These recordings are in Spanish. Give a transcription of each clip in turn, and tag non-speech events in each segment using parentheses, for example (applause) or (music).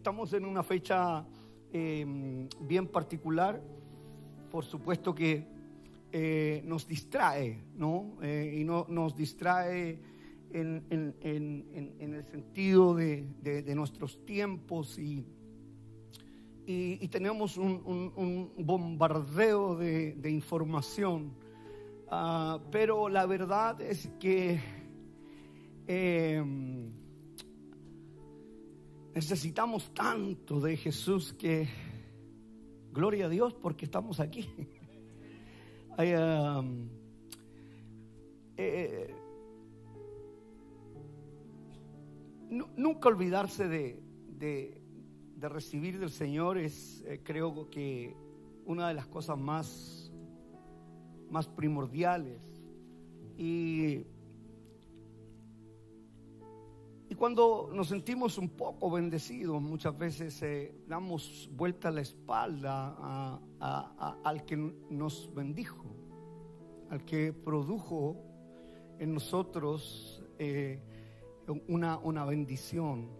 estamos en una fecha eh, bien particular. Por supuesto que eh, nos distrae, ¿no? Eh, y no, nos distrae en, el sentido de, nuestros tiempos y, tenemos un, bombardeo de, información. Ah, pero la verdad es que necesitamos tanto de Jesús que, gloria a Dios porque estamos aquí. (laughs) Um, eh, nunca olvidarse de, de, recibir del Señor es, eh, creo que, una de las cosas más, más primordiales. Y, cuando nos sentimos un poco bendecidos, muchas veces eh, damos vuelta la espalda al que nos bendijo al que produjo en nosotros eh, una, una, bendición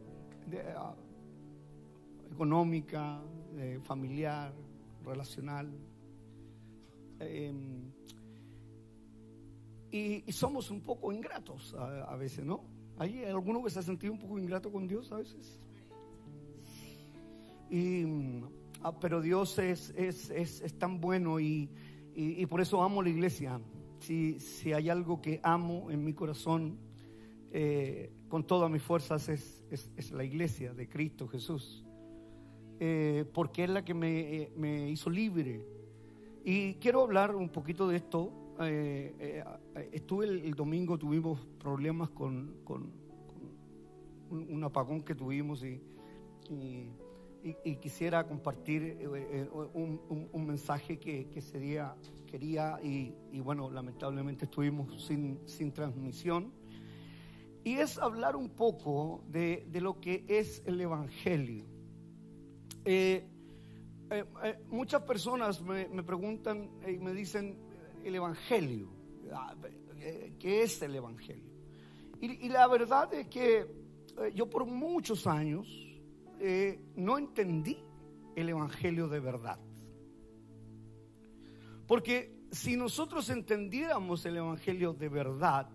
ah, económica, familiar, relacional. Em, y, somos un poco ingratos a, veces, ¿no? ¿Hay alguno que se ha sentido un poco ingrato con Dios a veces? Y, ah, pero Dios es, es, es, es tan bueno y, y, por eso amo la iglesia. Si, si, hay algo que amo en mi corazón eh, con todas mis fuerzas es, es, la iglesia de Cristo Jesús. Eh, porque es la que me, me, hizo libre. Y quiero hablar un poquito de esto. Eh, estuve el, domingo, tuvimos problemas con, un, apagón que tuvimos y y, quisiera compartir eh, eh, un, mensaje que, quería y, bueno, lamentablemente estuvimos sin, sin transmisión. Y es hablar un poco de, lo que es el Evangelio. Eh, muchas personas me preguntan y me dicen el Evangelio. Ah, ¿Qué es el Evangelio? Y, y la verdad es que yo por muchos años eh, no entendí el Evangelio de verdad. Porque si nosotros entendiéramos el Evangelio de verdad,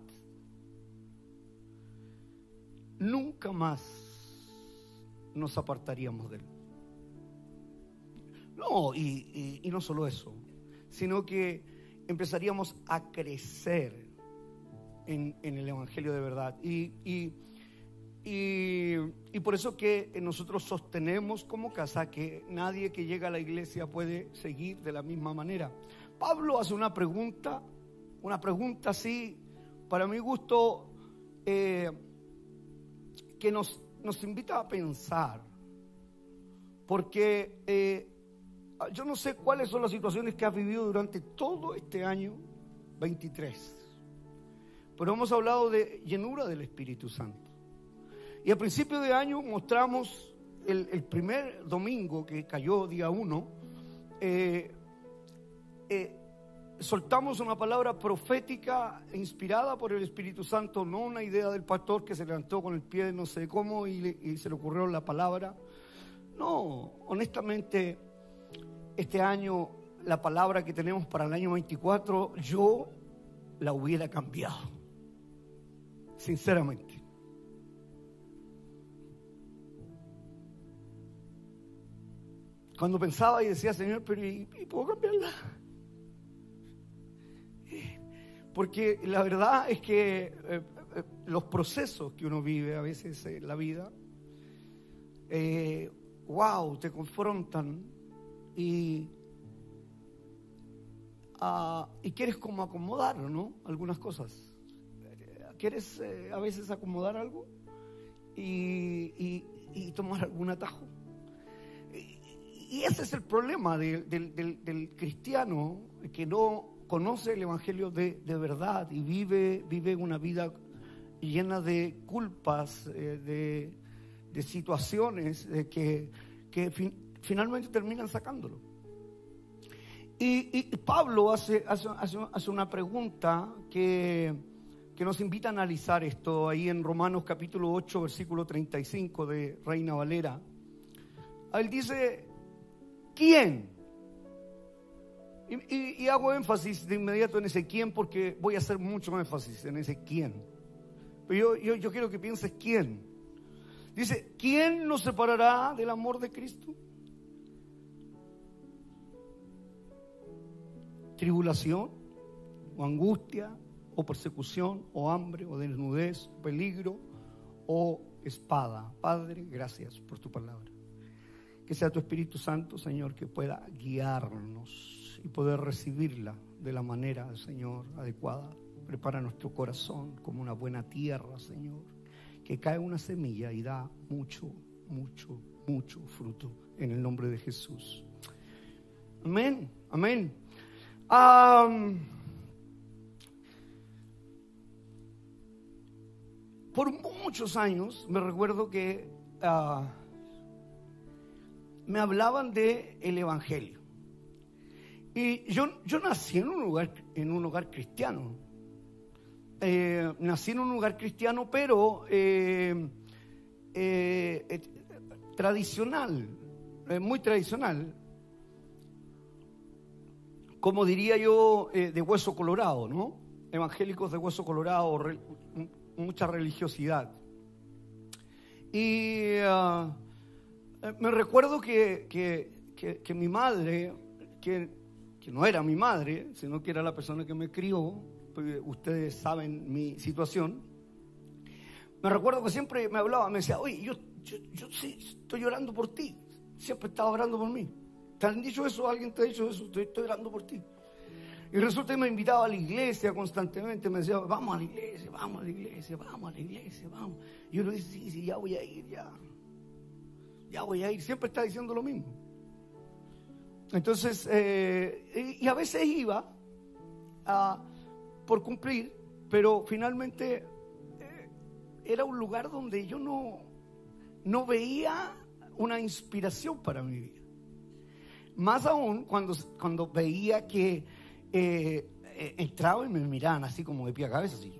nunca más nos apartaríamos de él. No, y, no solo eso, sino que empezaríamos a crecer en, el Evangelio de verdad. y y, por eso que nosotros sostenemos como casa que nadie que llega a la iglesia puede seguir de la misma manera. Pablo hace una pregunta, una pregunta así, para mi gusto, eh, que nos, nos invita a pensar. Porque eh, yo no sé cuáles son las situaciones que has vivido durante todo este año 23. Pero hemos hablado de llenura del Espíritu Santo. Y a principio de año mostramos el, primer domingo que cayó, día uno, eh, eh, soltamos una palabra profética inspirada por el Espíritu Santo, no una idea del pastor que se levantó con el pie no sé cómo y se le ocurrió la palabra. No, honestamente, este año, la palabra que tenemos para el año 24, yo la hubiera cambiado, sinceramente. Cuando pensaba y decía, Señor, pero ¿y, puedo cambiarla? Porque la verdad es que eh, eh, los procesos que uno vive a veces en la vida, wow, eh, te confrontan y, ah, y quieres como acomodar, ¿no? Algunas cosas. Quieres a veces acomodar algo y, y tomar algún atajo y ese es el problema del, cristiano que no conoce el Evangelio de, verdad y vive, vive una vida llena de culpas, eh, de, situaciones que, finalmente terminan sacándolo. Y, Pablo hace, hace, una pregunta que, que nos invita a analizar esto ahí en Romanos capítulo 8, versículo 35 de Reina Valera. Él dice, ¿quién? Y, hago énfasis de inmediato en ese quién porque voy a hacer mucho énfasis en ese quién. Pero yo, yo quiero que pienses quién. Dice, ¿quién nos separará del amor de Cristo? ¿Tribulación? ¿O angustia? ¿O persecución? ¿O hambre? ¿O desnudez? ¿O peligro? ¿O espada? Padre, gracias por tu palabra. Que sea tu Espíritu Santo, Señor, que pueda guiarnos y poder recibirla de la manera, Señor, adecuada. Prepara nuestro corazón como una buena tierra, Señor, que cae una semilla y da mucho, mucho, mucho fruto en el nombre de Jesús. Amén, amén. Por muchos años me recuerdo que ah, me hablaban de el Evangelio. Y yo, yo nací en un lugar, en un hogar cristiano. Eh, nací en un lugar cristiano, pero eh, eh, tradicional, muy tradicional. Como diría yo, de hueso colorado, ¿no? Evangélicos de hueso colorado, mucha religiosidad. Y ah, me recuerdo que, que, que mi madre, que que no era mi madre, sino que era la persona que me crió, porque ustedes saben mi situación, me recuerdo que siempre me hablaba, me decía, oye, yo, yo, sí, estoy llorando por ti, siempre estaba orando por mí. ¿Te han dicho eso? ¿Alguien te ha dicho eso? Estoy, orando por ti. Y resulta que me invitaba a la iglesia constantemente, me decía, vamos a la iglesia, vamos a la iglesia, vamos a la iglesia, vamos. Y le decía, sí, sí, ya voy a ir, ya. Ya voy a ir. Siempre está diciendo lo mismo. Entonces, eh, y a veces iba por cumplir, pero finalmente eh, era un lugar donde yo no, no veía una inspiración para mi vida. Más aún cuando, cuando veía que eh, entraba y me miraban así como de pie a cabeza. Así.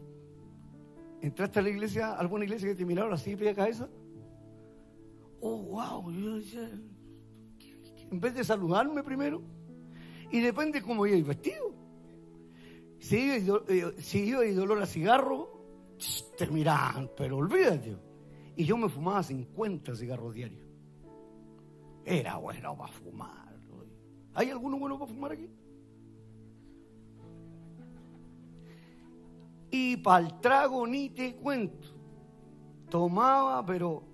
¿Entraste a la iglesia, alguna iglesia que te miraron así de pie a cabeza? Oh, wow. En vez de saludarme primero. Y depende cómo iba vestido. Si iba, eh, si iba y dolor a cigarro, te miran, pero olvídate. Y yo me fumaba 50 cigarros diarios. Era bueno para fumar. ¿Hay alguno bueno para fumar aquí? Y para el trago ni te cuento. Tomaba, pero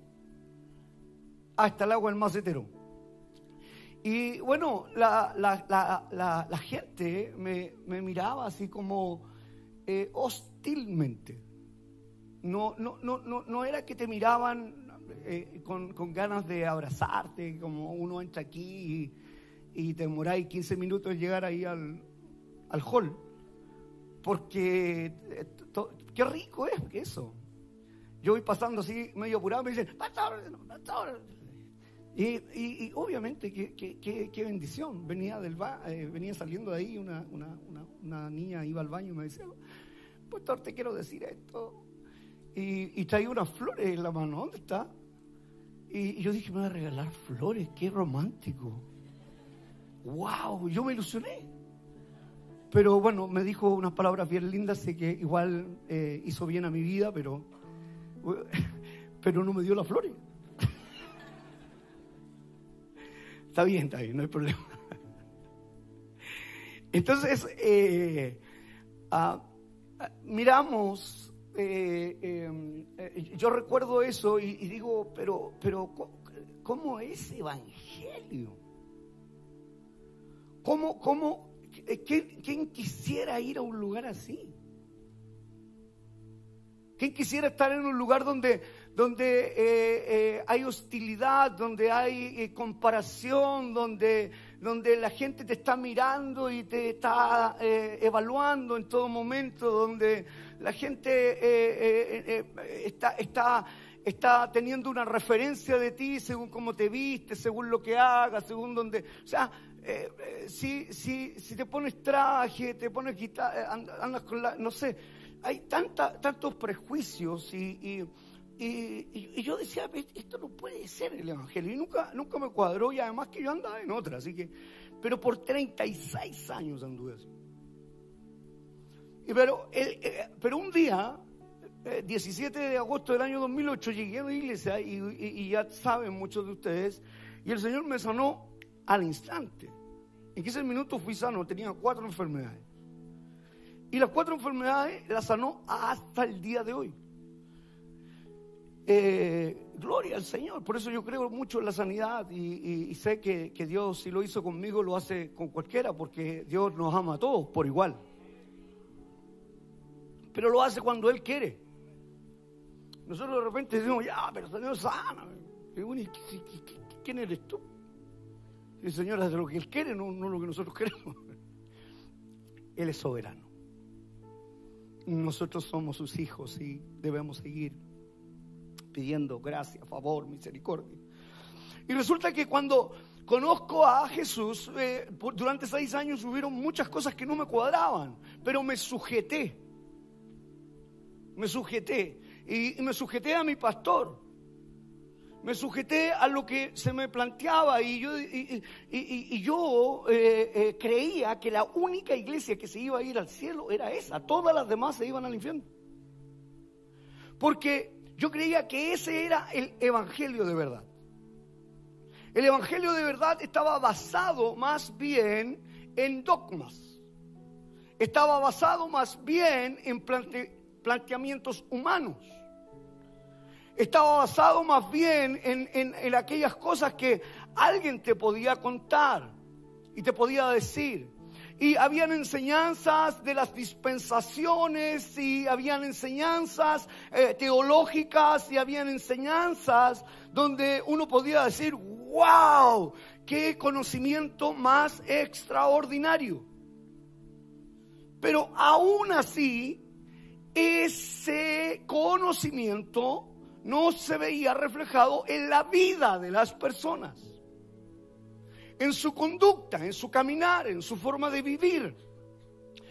hasta el agua el macetero. Y bueno, la, gente me, miraba así como eh, hostilmente. No, no, no, no, era que te miraban eh, con, ganas de abrazarte, como uno entra aquí y, y te demoráis 15 minutos en llegar ahí al, al hall. Porque eh, qué rico es eso. Yo voy pasando así medio apurado y me dicen, pastor, pastor, y, obviamente, qué, bendición. Venía, del eh, venía saliendo de ahí, una, niña iba al baño y me decía, pastor, te quiero decir esto. Y, y traía unas flores en la mano, ¿dónde está? Y, yo dije, me voy a regalar flores, qué romántico. ¡Wow! Yo me ilusioné. Pero bueno, me dijo unas palabras bien lindas, sé que igual eh, hizo bien a mi vida, pero, (laughs) pero no me dio las flores. (laughs) Está bien, está bien, no hay problema. (laughs) Entonces, eh, ah, miramos, eh, em, yo recuerdo eso y, digo, pero, pero, ¿cómo es evangelio? ¿Cómo, cómo, quién quisiera ir a un lugar así? ¿Quién quisiera estar en un lugar donde donde eh, eh, hay hostilidad, donde hay eh, comparación, donde, donde la gente te está mirando y te está evaluando en todo momento, donde la gente está, está, está teniendo una referencia de ti según cómo te viste, según lo que hagas, según donde... O sea, si, si, si te pones traje, te pones guitarra, andas con la... No sé, hay tanta, tantos prejuicios y y, yo decía, esto no puede ser el Evangelio. Y nunca, nunca me cuadró y además que yo andaba en otra. Así que, pero por 36 años anduve así. Y pero, eh, pero un día, 17 de agosto del año 2008, llegué a la iglesia y, y ya saben muchos de ustedes, y el Señor me sanó al instante. En 15 minutos fui sano, tenía cuatro enfermedades. Y las cuatro enfermedades las sanó hasta el día de hoy. Eh, gloria al Señor, por eso yo creo mucho en la sanidad y, sé que, Dios si lo hizo conmigo lo hace con cualquiera porque Dios nos ama a todos por igual. Pero lo hace cuando Él quiere. Nosotros de repente decimos, ya, pero Señor sana. ¿Quién eres tú? El Señor hace lo que Él quiere, no, no lo que nosotros queremos. Él es soberano. Nosotros somos sus hijos y debemos seguir pidiendo gracia, favor, misericordia. Y resulta que cuando conozco a Jesús, eh, durante seis años hubieron muchas cosas que no me cuadraban, pero me sujeté. Me sujeté. Y, me sujeté a mi pastor. Me sujeté a lo que se me planteaba y yo, y, yo eh, eh, creía que la única iglesia que se iba a ir al cielo era esa. Todas las demás se iban al infierno. Porque yo creía que ese era el evangelio de verdad. El evangelio de verdad estaba basado más bien en dogmas. Estaba basado más bien en planteamientos humanos. Estaba basado más bien en, en aquellas cosas que alguien te podía contar y te podía decir y habían enseñanzas de las dispensaciones y habían enseñanzas eh, teológicas y habían enseñanzas donde uno podía decir, wow, qué conocimiento más extraordinario. Pero aún así, ese conocimiento no se veía reflejado en la vida de las personas en su conducta, en su caminar, en su forma de vivir,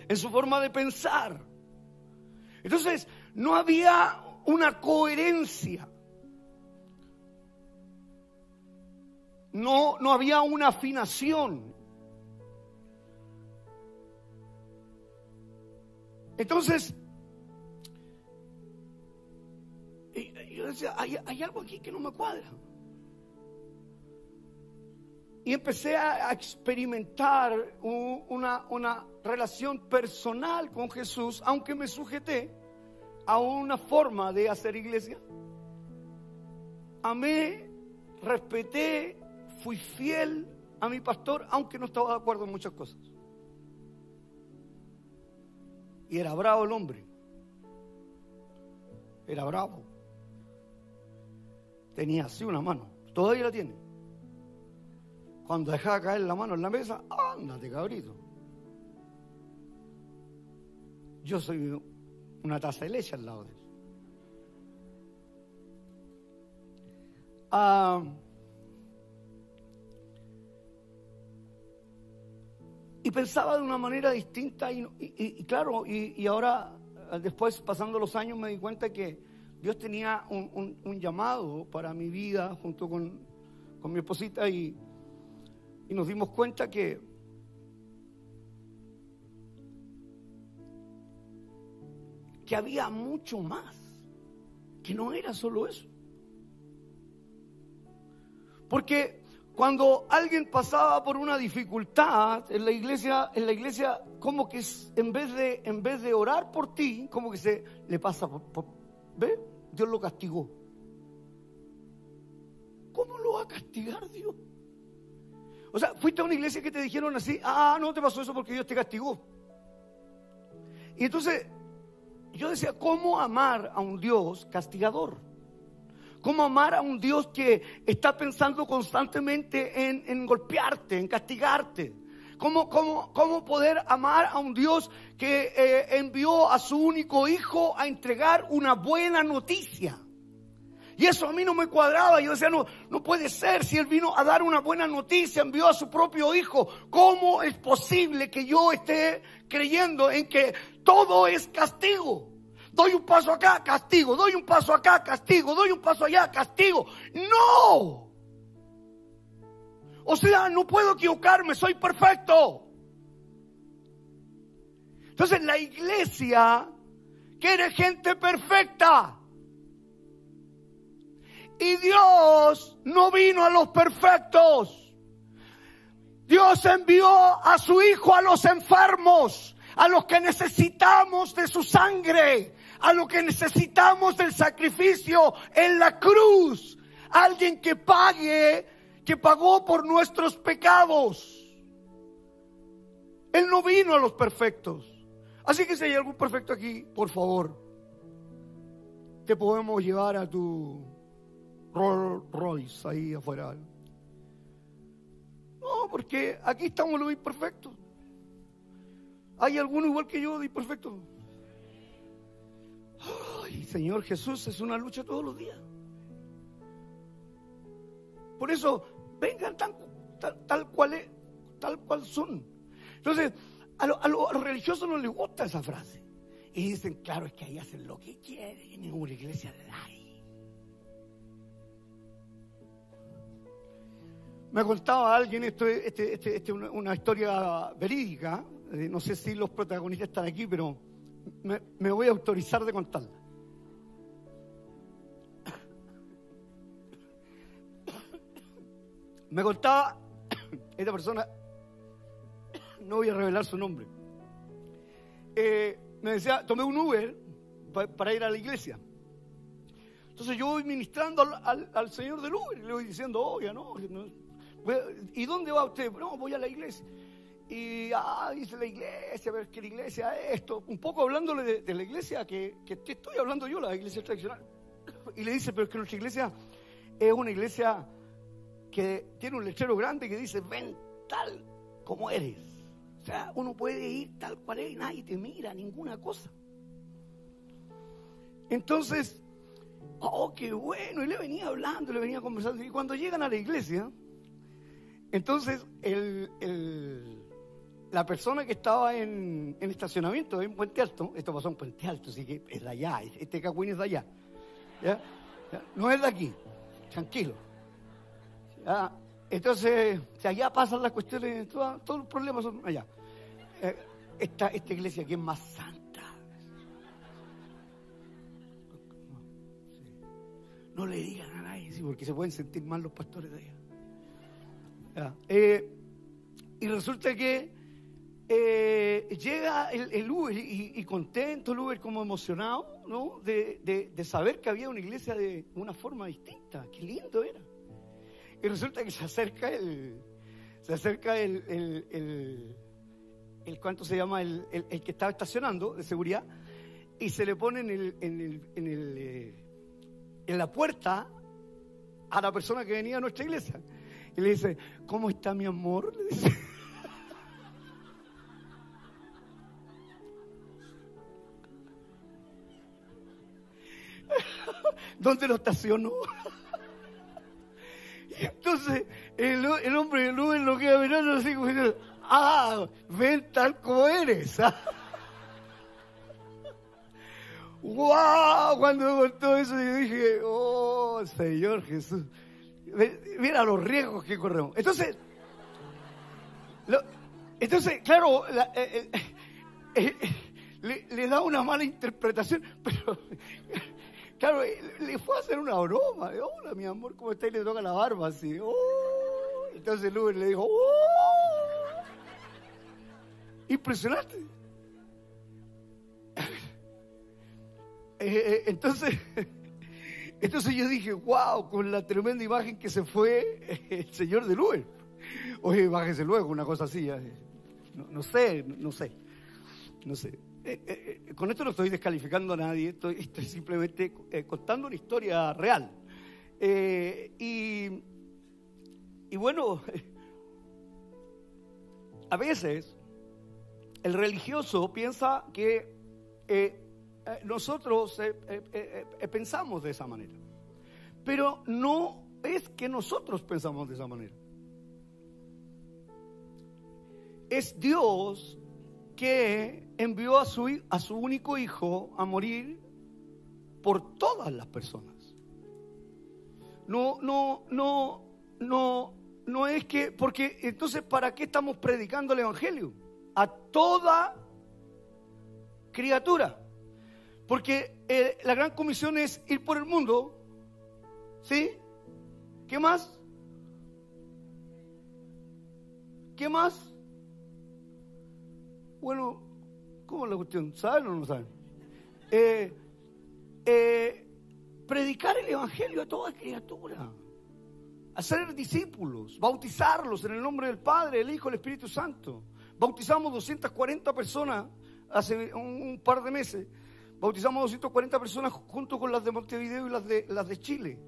en su forma de pensar. Entonces, no había una coherencia. No, no había una afinación. Entonces, hay algo aquí que no me cuadra. Y empecé a experimentar una, una relación personal con Jesús, aunque me sujeté a una forma de hacer iglesia. Amé, respeté, fui fiel a mi pastor, aunque no estaba de acuerdo en muchas cosas. Y era bravo el hombre. Era bravo. Tenía así una mano. Todavía la tiene. Cuando dejaba caer la mano en la mesa, ándate, cabrito. Yo soy una taza de leche al lado de él. Ah, y pensaba de una manera distinta y, claro, y, ahora después pasando los años me di cuenta que Dios tenía un, llamado para mi vida junto con, con mi esposita y, y nos dimos cuenta que que había mucho más, que no era solo eso. Porque cuando alguien pasaba por una dificultad en la iglesia, en la iglesia como que en vez de en vez de orar por ti, como que se le pasa por. Dios lo castigó. ¿Cómo lo va a castigar Dios? O sea, fuiste a una iglesia que te dijeron así, ah, no te pasó eso porque Dios te castigó. Y entonces yo decía, ¿cómo amar a un Dios castigador? ¿Cómo amar a un Dios que está pensando constantemente en, golpearte, en castigarte? ¿Cómo, cómo, cómo poder amar a un Dios que eh, envió a su único hijo a entregar una buena noticia? Y eso a mí no me cuadraba. Yo decía, no, no puede ser. Si Él vino a dar una buena noticia, envió a su propio hijo. ¿Cómo es posible que yo esté creyendo en que todo es castigo? Doy un paso acá, castigo. Doy un paso acá, castigo. Doy un paso allá, castigo. No. O sea, no puedo equivocarme, soy perfecto. Entonces la iglesia quiere gente perfecta. Y Dios no vino a los perfectos. Dios envió a su Hijo a los enfermos, a los que necesitamos de su sangre, a los que necesitamos del sacrificio en la cruz. Alguien que pague, que pagó por nuestros pecados. Él no vino a los perfectos. Así que si hay algún perfecto aquí, por favor, te podemos llevar a tu Rolls Royce ahí afuera. No, porque aquí estamos los imperfectos. ¿Hay alguno igual que yo de imperfecto? Ay, Señor Jesús, es una lucha todos los días. Por eso, vengan tal, tal, cual tal cual son. Entonces, a, los religiosos no les gusta esa frase. Y dicen, claro, es que ahí hacen lo que quieren, en ninguna iglesia de ahí. Me contaba alguien, esto es este, este, este una, historia verídica, eh, no sé si los protagonistas están aquí, pero me, me voy a autorizar de contarla. Me contaba (coughs) esta persona (coughs) no voy a revelar su nombre. Eh, me decía, tomé un Uber para ir a la iglesia. Entonces yo voy ministrando al, señor del Uber y le voy diciendo, oye, no, ¿y dónde va usted? No, voy a la iglesia. Y, ah, dice la iglesia, a ver qué la iglesia es esto. Un poco hablándole de, la iglesia que, que, estoy hablando yo, la iglesia tradicional. (coughs) Y le dice, pero es que nuestra iglesia es una iglesia que tiene un lechero grande que dice, ven tal como eres. O sea, uno puede ir tal cual es y nadie te mira, ninguna cosa. Entonces, oh, qué bueno, y le venía hablando, le venía conversando. Y cuando llegan a la iglesia, entonces la persona que estaba en, estacionamiento en Puente Alto, esto pasó en Puente Alto, así que es de allá, este cacuín es de allá. No es de aquí, tranquilo. Entonces, si allá pasan las cuestiones, todos, los problemas son allá. Eh, esta, esta iglesia aquí es más santa. No le digan a nadie, porque se pueden sentir mal los pastores de allá. Eh, y resulta que eh, llega el, Uber y, contento el Uber como emocionado, ¿no? De, saber que había una iglesia de una forma distinta. Qué lindo era. Y resulta que se acerca el, se acerca el, el, el, ¿cuánto se llama? El, que estaba estacionando de seguridad y se le pone en, el, en, el, en, el, eh, en la puerta a la persona que venía a nuestra iglesia. Y le dice, ¿cómo está mi amor? Le dice. (laughs) ¿Dónde lo estacionó? Entonces el, el hombre Uber lo queda mirando así como diciendo, ah, ven tal como eres. (laughs) ¡Wow! Cuando me contó eso yo dije, oh Señor Jesús. Mira los riesgos que corremos. Entonces, entonces, claro, eh, eh, (laughs) eh, le, da una mala interpretación, (laughs) pero Claro, le fue a hacer una broma. Hola, mi amor, ¿cómo está? Y le toca la barba así. Oh. Entonces Uber le dijo, oh". impresionante. (laughs) Eh, eh, entonces, (laughs) entonces yo dije, wow, con la tremenda imagen que se fue (laughs) el señor del Uber. Oye, bájese luego, una cosa así. no sé, no sé, no sé. Eh, eh, eh, con esto no estoy descalificando a nadie, estoy, simplemente contando una historia real. Y, y, bueno, (laughs) a veces el religioso piensa que nosotros pensamos de esa manera, pero no es que nosotros pensamos de esa manera. Es Dios que envió a su, a su único hijo a morir por todas las personas. No, no, no, no, no es que, porque entonces, ¿para qué estamos predicando el Evangelio? A toda criatura. Porque eh, la gran comisión es ir por el mundo. ¿Sí? ¿Qué más? ¿Qué más? Bueno, ¿cómo es la cuestión? ¿Saben o no saben? Eh, eh, predicar el Evangelio a toda criatura. Hacer discípulos, bautizarlos en el nombre del Padre, el Hijo, el Espíritu Santo. Bautizamos 240 personas hace un, par de meses. Bautizamos 240 personas junto con las de Montevideo y las de, las de Chile.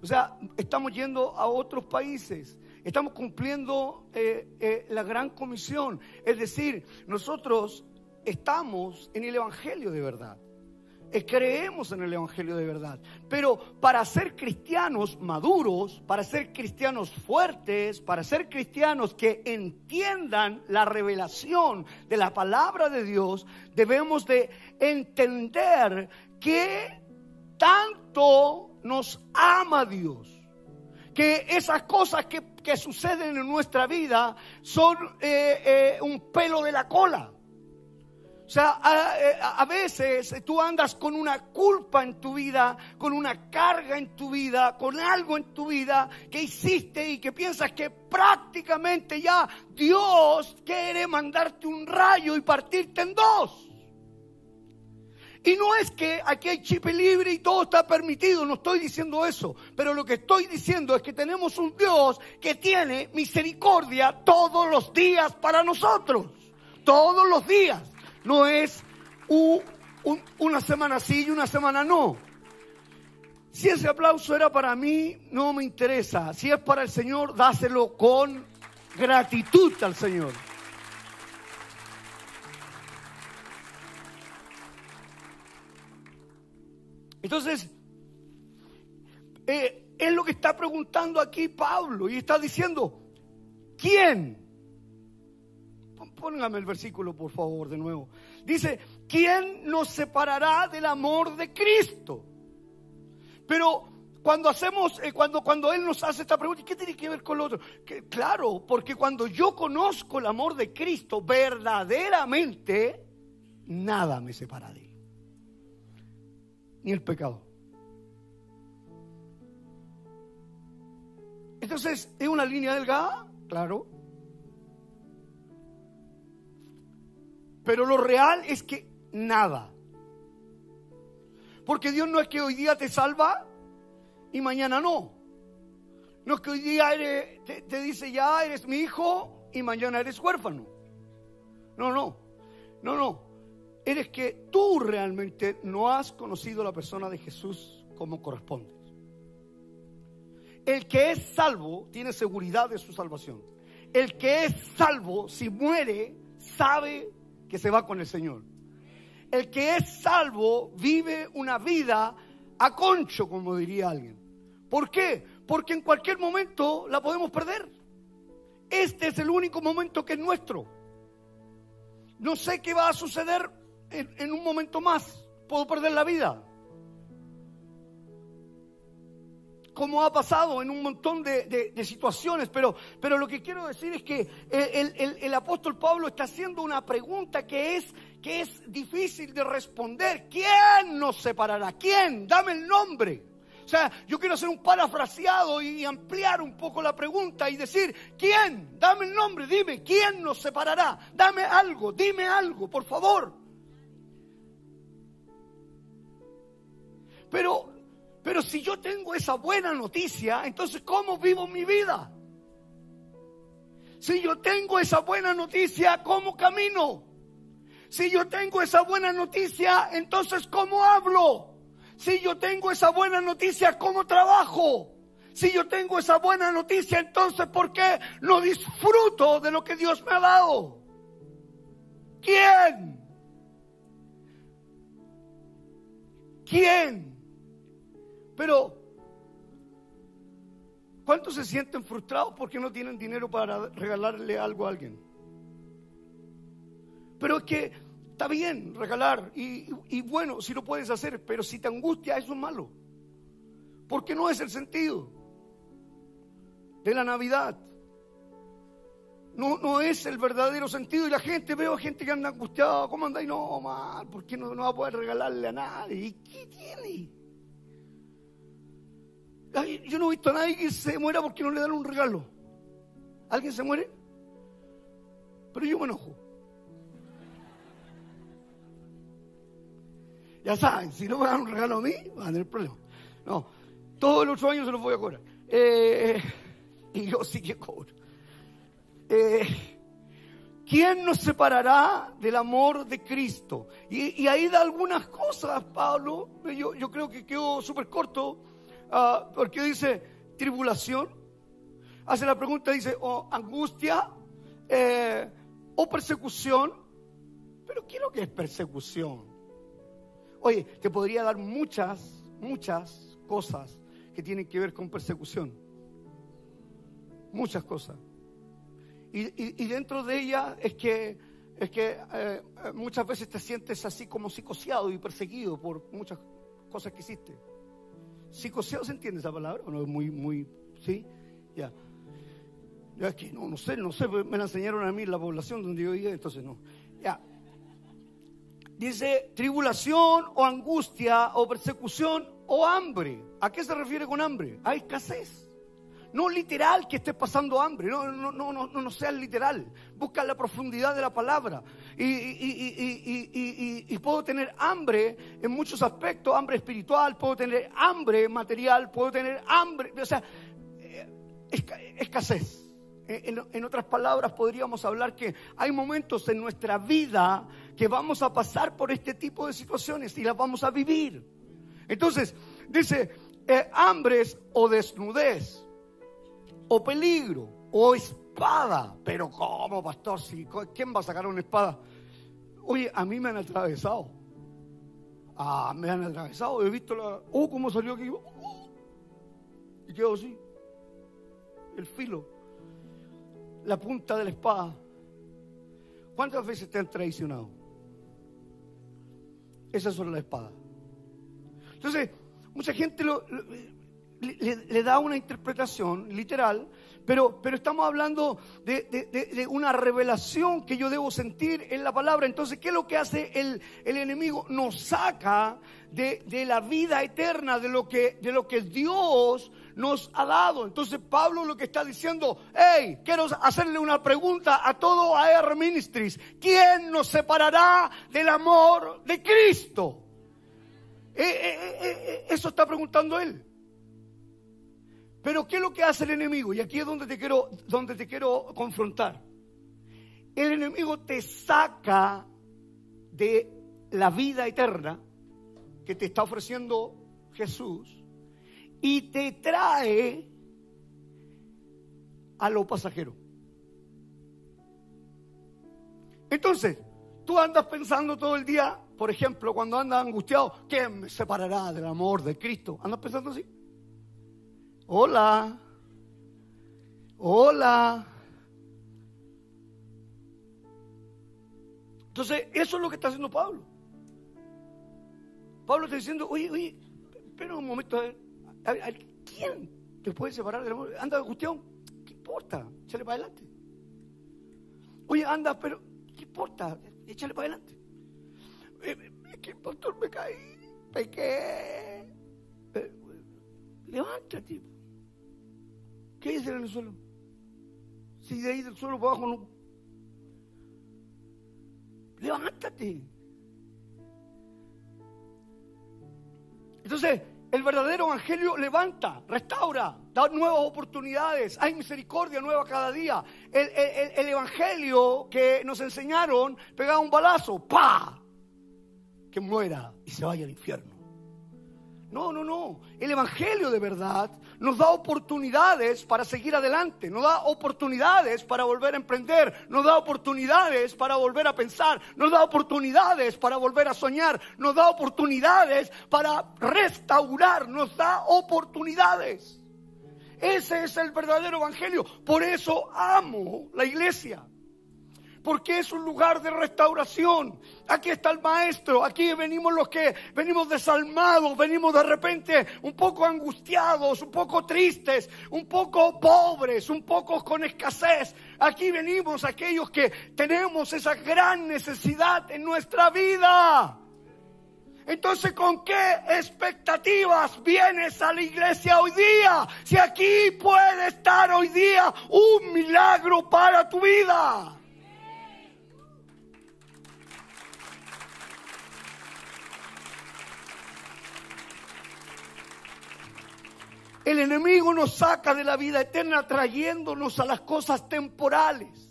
O sea, estamos yendo a otros países. Estamos cumpliendo eh, eh, la gran comisión. Es decir, nosotros estamos en el Evangelio de verdad. Eh, creemos en el Evangelio de verdad. Pero para ser cristianos maduros, para ser cristianos fuertes, para ser cristianos que entiendan la revelación de la palabra de Dios, debemos de entender que tanto nos ama Dios. Que esas cosas que, suceden en nuestra vida son eh, eh, un pelo de la cola o sea, eh, a, veces tú andas con una culpa en tu vida, con una carga en tu vida, con algo en tu vida que hiciste y que piensas que prácticamente ya Dios quiere mandarte un rayo y partirte en dos. Y no es que aquí hay chip libre y todo está permitido, no estoy diciendo eso, pero lo que estoy diciendo es que tenemos un Dios que tiene misericordia todos los días para nosotros, todos los días. No es una semana sí y una semana no. Si ese aplauso era para mí, no me interesa. Si es para el Señor, dáselo con gratitud al Señor. Entonces, eh, es lo que está preguntando aquí Pablo y está diciendo, ¿quién Póngame el versículo, por favor, de nuevo. Dice, ¿quién nos separará del amor de Cristo? Pero cuando hacemos, eh, cuando, cuando Él nos hace esta pregunta, ¿qué tiene que ver con lo otro? Claro, porque cuando yo conozco el amor de Cristo, verdaderamente, nada me separa de Él. Ni el pecado. Entonces, ¿es una línea delgada? Claro. Pero lo real es que nada. Porque Dios no es que hoy día te salva y mañana no. No es que hoy día te, dice ya eres mi hijo y mañana eres huérfano. No, no, no, no. Eres que tú realmente no has conocido la persona de Jesús como corresponde. El que es salvo tiene seguridad de su salvación. El que es salvo, si muere, sabe que se va con el Señor. El que es salvo vive una vida a concho, como diría alguien. ¿Por qué? Porque en cualquier momento la podemos perder. Este es el único momento que es nuestro. No sé qué va a suceder en, un momento más. Puedo perder la vida. como ha pasado en un montón de, situaciones, pero, pero, lo que quiero decir es que el, apóstol Pablo está haciendo una pregunta que es, que es difícil de responder. ¿Quién nos separará? ¿Quién? Dame el nombre. O sea, yo quiero hacer un parafraseado y ampliar un poco la pregunta y decir, ¿quién? Dame el nombre, dime, ¿quién nos separará? Dame algo, dime algo, por favor. Pero pero si yo tengo esa buena noticia, entonces ¿cómo vivo mi vida? Si yo tengo esa buena noticia, ¿cómo camino? Si yo tengo esa buena noticia, entonces ¿cómo hablo? Si yo tengo esa buena noticia, ¿cómo trabajo? Si yo tengo esa buena noticia, entonces ¿por qué no disfruto de lo que Dios me ha dado? ¿Quién? ¿Quién? Pero, ¿cuántos se sienten frustrados porque no tienen dinero para regalarle algo a alguien? pero es que está bien regalar y, y bueno, si lo puedes hacer, pero si te angustia, eso es malo. Porque no es el sentido de la Navidad. No, no es el verdadero sentido. Y la gente, veo gente que anda angustiada. ¿Cómo andáis? No, mal. ¿Por qué no, no va a poder regalarle a nadie? ¿Y qué tiene? Yo no he visto a nadie que se muera porque no le dan un regalo. ¿Alguien se muere? Pero yo me enojo. Ya saben, si no me dan un regalo a mí, van a tener problemas. No, todos los otro año se los voy a cobrar. Eh, y yo sí que cobro. Eh, ¿Quién nos separará del amor de Cristo? Y, ahí da algunas cosas, Pablo. Yo, yo creo que quedó súper corto, ah, porque dice tribulación. Hace la pregunta, dice, o angustia, eh, o persecución. Pero ¿qué es lo que es persecución? Oye, te podría dar muchas, muchas cosas que tienen que ver con persecución. Muchas cosas. Y, dentro de ella es que, es que eh, muchas veces te sientes así como psicoseado y perseguido por muchas cosas que hiciste. ¿Psicoseado se entiende esa palabra? ¿O no es muy, muy, sí? Ya. Es que no, no sé, no sé, me la enseñaron a mí la población donde yo vivía, entonces no. Ya. Dice tribulación o angustia o persecución o hambre. ¿A qué se refiere con hambre? A escasez. No literal que estés pasando hambre, no, no, no, no, no seas literal. Busca la profundidad de la palabra. Y, y, puedo tener hambre en muchos aspectos, hambre espiritual, puedo tener hambre material, puedo tener hambre, o sea, eh, escasez. En, en, otras palabras, podríamos hablar que hay momentos en nuestra vida que vamos a pasar por este tipo de situaciones y las vamos a vivir. Entonces, dice, eh, hambres o desnudez o peligro, o espada. Pero ¿cómo, pastor? Si, ¿Quién va a sacar una espada? Oye, a mí me han atravesado. Ah, me han atravesado. He visto la. Oh, cómo salió aquí. Y quedó así. El filo. La punta de la espada. ¿Cuántas veces te han traicionado? Esas son las espadas. Entonces, mucha gente lo, le, da una interpretación literal, pero, pero estamos hablando de, una revelación que yo debo sentir en la palabra. Entonces, ¿qué es lo que hace el, el enemigo? Nos saca de, la vida eterna, de lo, que, de lo que Dios nos ha dado. Entonces, Pablo lo que está diciendo, hey, quiero hacerle una pregunta a todo AR Ministries. ¿Quién nos separará del amor de Cristo? Eh, eh, eh, eso está preguntando él. Pero ¿qué es lo que hace el enemigo? Y aquí es donde te quiero, donde te quiero confrontar. El enemigo te saca de la vida eterna que te está ofreciendo Jesús y te trae a lo pasajero. Entonces, tú andas pensando todo el día, por ejemplo, cuando andas angustiado, ¿quién me separará del amor de Cristo? ¿Andas pensando así? Hola. Hola. Entonces, eso es lo que está haciendo Pablo. Pablo está diciendo, oye, oye, espera un momento, a ver, ¿quién te puede separar del amor? Anda, cuestión, ¿qué importa? Échale para adelante. Oye, anda, pero, ¿qué importa? Échale para adelante. Eh, es que, pastor, me caí, pequé. Eh, levántate. ¿Qué dice en el suelo? Si de ahí del suelo para abajo no. Levántate. Entonces, el verdadero evangelio levanta, restaura, da nuevas oportunidades, hay misericordia nueva cada día. El, el evangelio que nos enseñaron pegaba un balazo, ¡pa! Que muera y se vaya al infierno. No, no, no. El Evangelio de verdad nos da oportunidades para seguir adelante, nos da oportunidades para volver a emprender, nos da oportunidades para volver a pensar, nos da oportunidades para volver a soñar, nos da oportunidades para restaurar, nos da oportunidades. Ese es el verdadero Evangelio. Por eso amo la iglesia. Porque es un lugar de restauración. Aquí está el maestro, aquí venimos los que venimos desalmados, venimos de repente un poco angustiados, un poco tristes, un poco pobres, un poco con escasez. Aquí venimos aquellos que tenemos esa gran necesidad en nuestra vida. Entonces, ¿con qué expectativas vienes a la iglesia hoy día? Si aquí puede estar hoy día un milagro para tu vida. El enemigo nos saca de la vida eterna trayéndonos a las cosas temporales.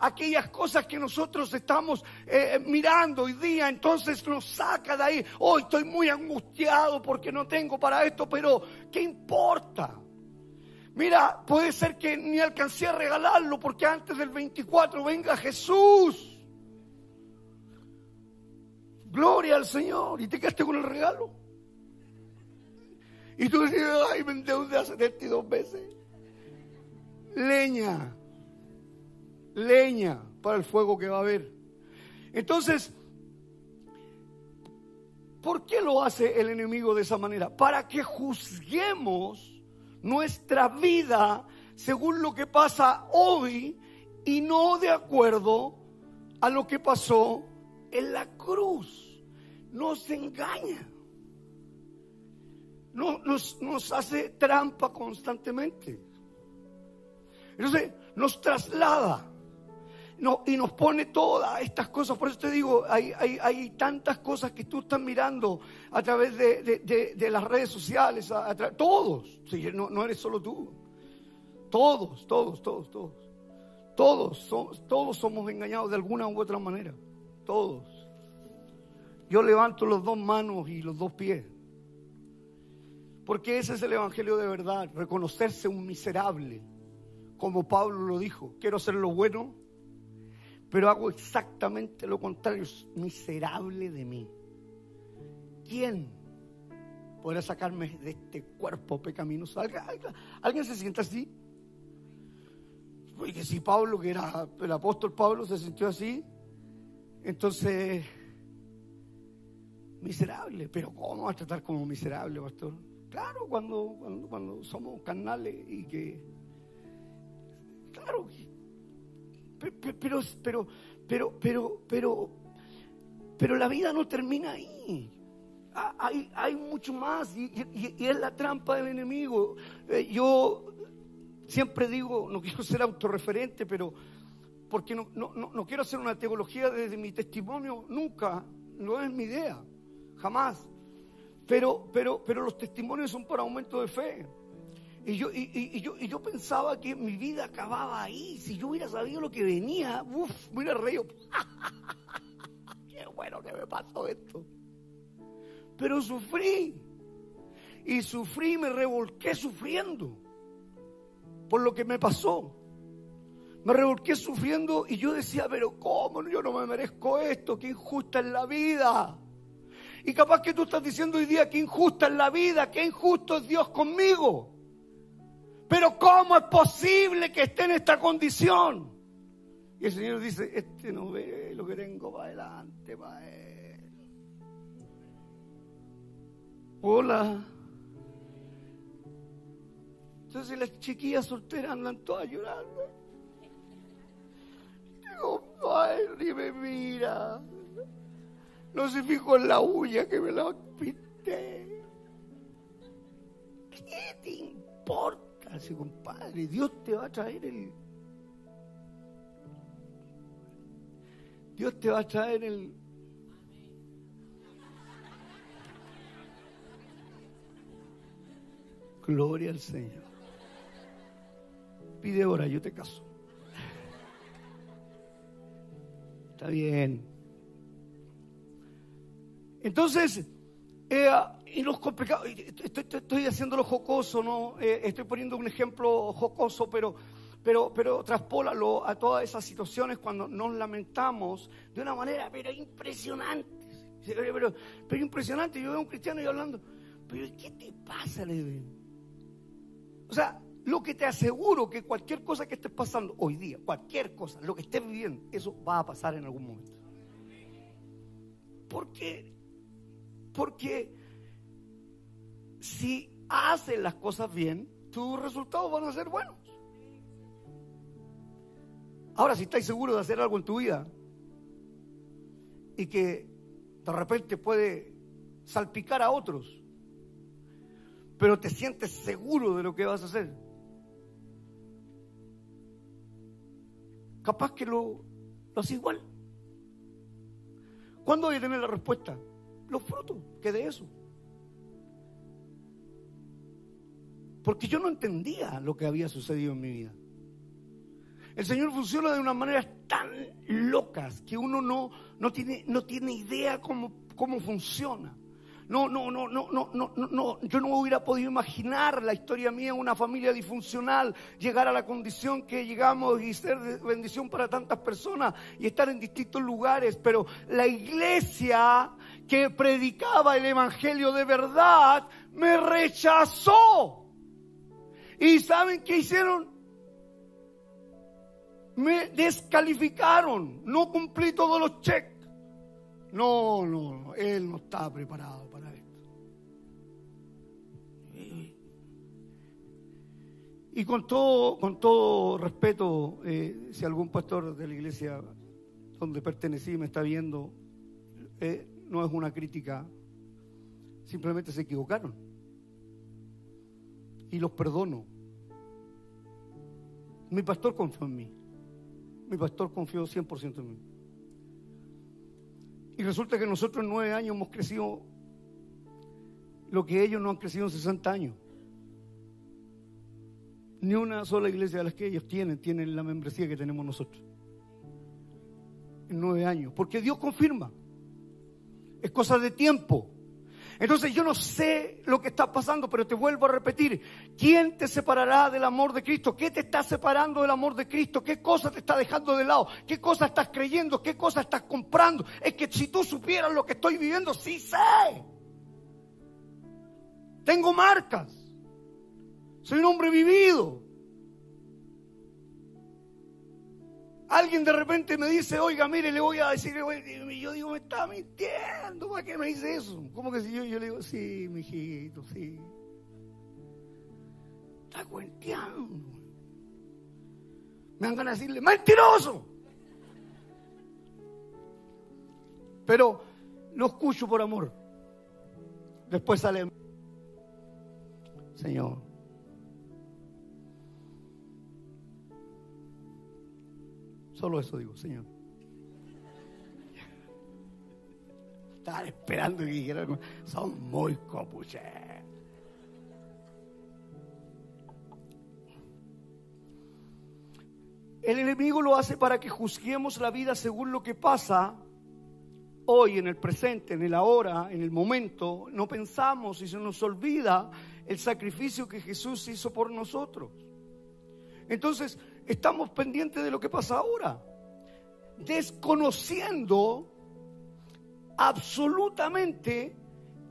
Aquellas cosas que nosotros estamos eh, mirando hoy día, entonces nos saca de ahí. Hoy estoy muy angustiado porque no tengo para esto, pero ¿qué importa? Mira, puede ser que ni alcancé a regalarlo porque antes del 24 venga Jesús. Gloria al Señor. ¿Y te quedaste con el regalo? Y tú dices, ay, me endeudé hace 72 veces. Leña. Leña para el fuego que va a haber. Entonces, ¿por qué lo hace el enemigo de esa manera? Para que juzguemos nuestra vida según lo que pasa hoy y no de acuerdo a lo que pasó en la cruz. Nos engaña nos, nos hace trampa constantemente. Entonces nos traslada no, y nos pone todas estas cosas. Por eso te digo, hay, tantas cosas que tú estás mirando a través de, las redes sociales, todos, no, no, eres solo tú, todos, todos, todos, todos, todos, todos somos engañados de alguna u otra manera, todos. Yo levanto las dos manos y los dos pies. Porque ese es el Evangelio de verdad, reconocerse un miserable, como Pablo lo dijo, quiero hacer lo bueno, pero hago exactamente lo contrario, miserable de mí. ¿Quién podrá sacarme de este cuerpo pecaminoso? ¿Alguien, se siente así? Porque si Pablo, que era el apóstol Pablo, se sintió así, entonces, miserable. Pero ¿cómo va a tratar como miserable, pastor? Claro, cuando, cuando, somos carnales y que. Claro, pero, pero, pero, pero, pero, pero la vida no termina ahí. Hay, hay mucho más y, es la trampa del enemigo. Eh, yo siempre digo, no quiero ser autorreferente, pero porque no, no, no quiero hacer una teología desde mi testimonio, nunca, no es mi idea, jamás. Pero, pero, pero los testimonios son para aumento de fe. Y yo, y, yo, y yo pensaba que mi vida acababa ahí. Si yo hubiera sabido lo que venía, uff, me hubiera reído. (laughs) Qué bueno que me pasó esto. Pero sufrí. Y sufrí, me revolqué sufriendo. Por lo que me pasó. Me revolqué sufriendo y yo decía, pero ¿cómo? Yo no me merezco esto, qué injusta es la vida. Y capaz que tú estás diciendo hoy día que injusta es la vida, que injusto es Dios conmigo. Pero ¿cómo es posible que esté en esta condición? Y el Señor dice, este no ve lo que tengo para adelante, para Él. Hola. Entonces las chiquillas solteras andan todas llorando. Digo, Padre, me mira. No se fijó en la uña que me la pinté. ¿Qué te importa, si compadre? Dios te va a traer el. Dios te va a traer el. Gloria al Señor. Pide ahora, yo te caso. Está bien. Entonces, eh, y los complicados, estoy, estoy haciéndolo jocoso, ¿no? Eh, estoy poniendo un ejemplo jocoso, pero, pero, pero traspólalo a todas esas situaciones cuando nos lamentamos de una manera, pero impresionante. Pero, impresionante, yo veo a un cristiano y hablando, pero ¿qué te pasa, O sea, lo que te aseguro que cualquier cosa que estés pasando hoy día, cualquier cosa, lo que estés viviendo, eso va a pasar en algún momento. Porque, porque si haces las cosas bien, tus resultados van a ser buenos. Ahora, si estás seguro de hacer algo en tu vida y que de repente puede salpicar a otros, pero te sientes seguro de lo que vas a hacer, capaz que lo, lo haces igual. ¿Cuándo voy a tener la respuesta? Los frutos, que de eso. Porque yo no entendía lo que había sucedido en mi vida. El Señor funciona de una manera tan locas que uno no, no, tiene, no tiene idea cómo, cómo funciona. No, no, no, no, no, no, no, yo no hubiera podido imaginar la historia mía, una familia disfuncional, llegar a la condición que llegamos y ser bendición para tantas personas y estar en distintos lugares, pero la iglesia que predicaba el evangelio de verdad me rechazó. ¿Y saben qué hicieron? Me descalificaron, no cumplí todos los cheques. No, no, él no está preparado para esto. Y con todo, con todo respeto, eh, si algún pastor de la iglesia donde pertenecí me está viendo, eh, no es una crítica, simplemente se equivocaron. Y los perdono. Mi pastor confió en mí. Mi pastor confió 100% en mí. Y resulta que nosotros en nueve años hemos crecido lo que ellos no han crecido en 60 años. Ni una sola iglesia de las que ellos tienen, tienen la membresía que tenemos nosotros. En nueve años. Porque Dios confirma. Es cosa de tiempo. Entonces yo no sé lo que está pasando, pero te vuelvo a repetir, ¿quién te separará del amor de Cristo? ¿Qué te está separando del amor de Cristo? ¿Qué cosa te está dejando de lado? ¿Qué cosa estás creyendo? ¿Qué cosa estás comprando? Es que si tú supieras lo que estoy viviendo, sí sé. Tengo marcas. Soy un hombre vivido. Alguien de repente me dice, oiga, mire, le voy a decir, y yo digo, me está mintiendo, ¿para qué me dice eso? ¿Cómo que si yo, yo le digo, sí, mijito, sí. Está cuenteando. Me van a decirle, mentiroso. Pero lo escucho por amor. Después sale, Señor, Solo eso digo, Señor. Estaba esperando que dijeran, son muy copuches. El enemigo lo hace para que juzguemos la vida según lo que pasa hoy, en el presente, en el ahora, en el momento. No pensamos y se nos olvida el sacrificio que Jesús hizo por nosotros. Entonces, estamos pendientes de lo que pasa ahora, desconociendo absolutamente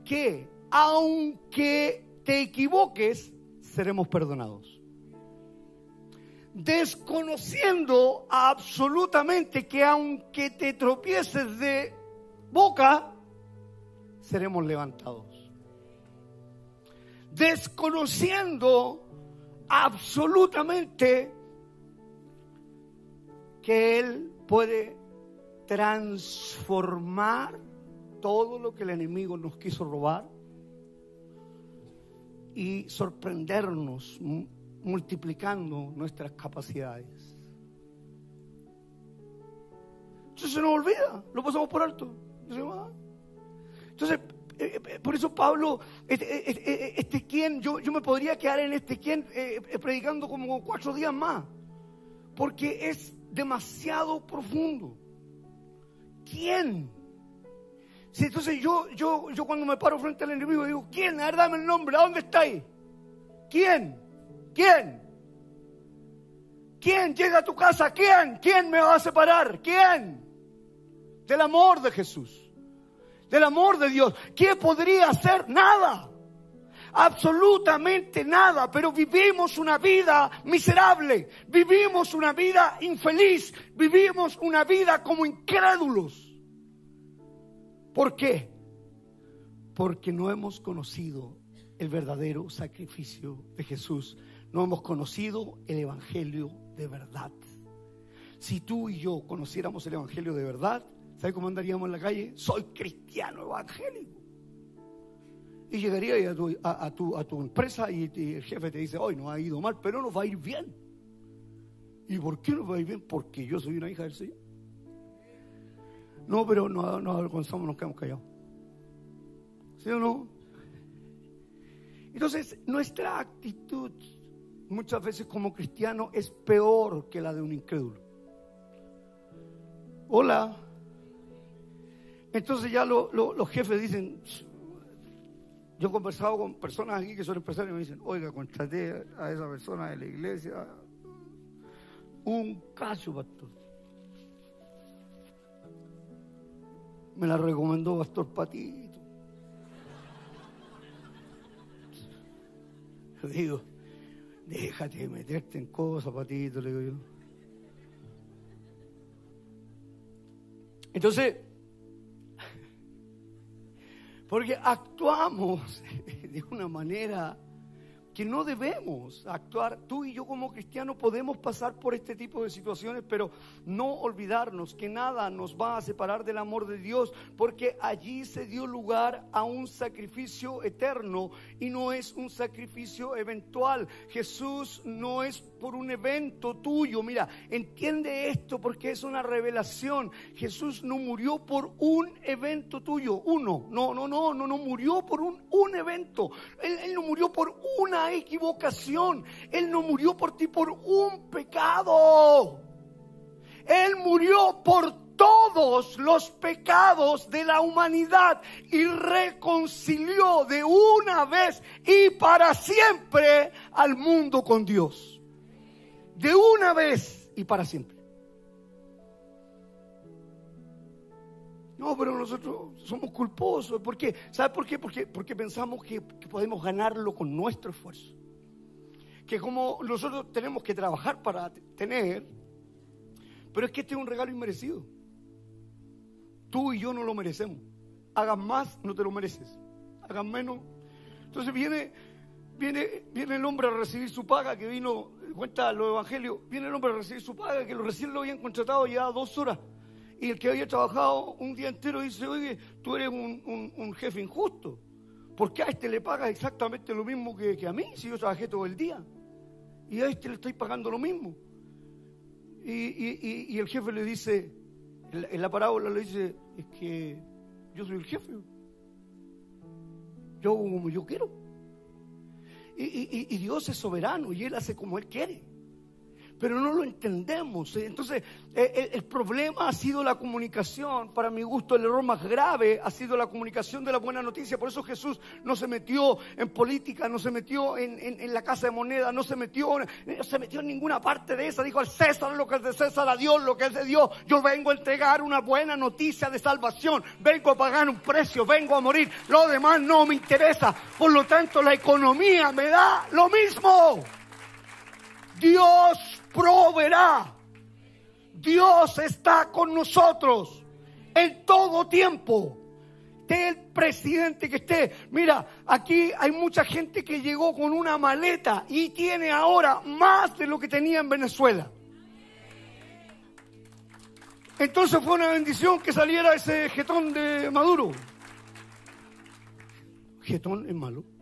que aunque te equivoques, seremos perdonados. Desconociendo absolutamente que aunque te tropieces de boca, seremos levantados. Desconociendo absolutamente que Él puede transformar todo lo que el enemigo nos quiso robar y sorprendernos multiplicando nuestras capacidades. Eso se nos olvida, lo pasamos por alto. Entonces, eh, eh, por eso Pablo, este, este, este quién, yo, yo, me podría quedar en este quién eh, predicando como cuatro días más, porque es demasiado profundo. ¿Quién? Si entonces yo, yo, yo cuando me paro frente al enemigo digo, ¿quién? A ver, dame el nombre, ¿a dónde está ahí? ¿Quién? ¿Quién? ¿Quién llega a tu casa? ¿Quién? ¿Quién me va a separar? ¿Quién? Del amor de Jesús, del amor de Dios. ¿Qué podría hacer? Nada. Absolutamente nada, pero vivimos una vida miserable, vivimos una vida infeliz, vivimos una vida como incrédulos. ¿Por qué? Porque no hemos conocido el verdadero sacrificio de Jesús, no hemos conocido el Evangelio de verdad. Si tú y yo conociéramos el Evangelio de verdad, ¿sabes cómo andaríamos en la calle? Soy cristiano evangélico. Y llegaría a tu, a, tu, a tu empresa y, el jefe te dice, hoy no ha ido mal, pero nos va a ir bien. ¿Y por qué nos va a ir bien? Porque yo soy una hija del Señor. No, pero no nos avergonzamos, nos quedamos callados. ¿Sí o no? Entonces, nuestra actitud muchas veces como cristiano es peor que la de un incrédulo. Hola. Entonces ya los jefes dicen, yo he conversado con personas aquí que son empresarios y me dicen, oiga, contraté a esa persona de la iglesia un cacho, pastor. Me la recomendó Pastor Patito. (laughs) Yo digo, déjate de meterte en cosas, Patito, le digo yo. Entonces, porque actuamos (laughs) de una manera que no debemos actuar. Tú y yo como cristianos podemos pasar por este tipo de situaciones, pero no olvidarnos que nada nos va a separar del amor de Dios, porque allí se dio lugar a un sacrificio eterno y no es un sacrificio eventual. Jesús no es por un evento tuyo. Mira, entiende esto porque es una revelación. Jesús no murió por un evento tuyo, uno. No, no, no, no, no murió por un, un evento. Él, él no murió por una equivocación. Él no murió por ti por un pecado. Él murió por todos los pecados de la humanidad y reconcilió de una vez y para siempre al mundo con Dios. De una vez y para siempre. No, pero nosotros somos culposos. ¿Por qué? ¿Sabe por qué? Porque, porque pensamos que, podemos ganarlo con nuestro esfuerzo. Que como nosotros tenemos que trabajar para tener, pero es que este es un regalo inmerecido. Tú y yo no lo merecemos. Hagan más, no te lo mereces. Hagan menos. Entonces viene, viene, viene el hombre a recibir su paga, que vino, cuenta los evangelios, viene el hombre a recibir su paga, que lo recién lo habían contratado ya dos horas. Y el que había trabajado un día entero dice, oye, tú eres un, jefe injusto. Porque a este le pagas exactamente lo mismo que, a mí, si yo trabajé todo el día. Y a este le estoy pagando lo mismo. Y, el jefe le dice, en la, parábola le dice, es que yo soy el jefe. Yo hago como yo quiero. Y Dios es soberano y Él hace como Él quiere pero no lo entendemos. Entonces, eh, el, problema ha sido la comunicación. Para mi gusto, el error más grave ha sido la comunicación de la buena noticia. Por eso Jesús no se metió en política, no se metió en, la casa de moneda, no se metió, no se metió en ninguna parte de esa. Dijo al César lo que es de César, a Dios lo que es de Dios. Yo vengo a entregar una buena noticia de salvación. Vengo a pagar un precio, vengo a morir. Lo demás no me interesa. Por lo tanto, la economía me da lo mismo. Dios proveerá. Dios está con nosotros en todo tiempo. Esté el presidente que esté. Mira, aquí hay mucha gente que llegó con una maleta y tiene ahora más de lo que tenía en Venezuela. Entonces fue una bendición que saliera ese jetón de Maduro. Jetón es malo.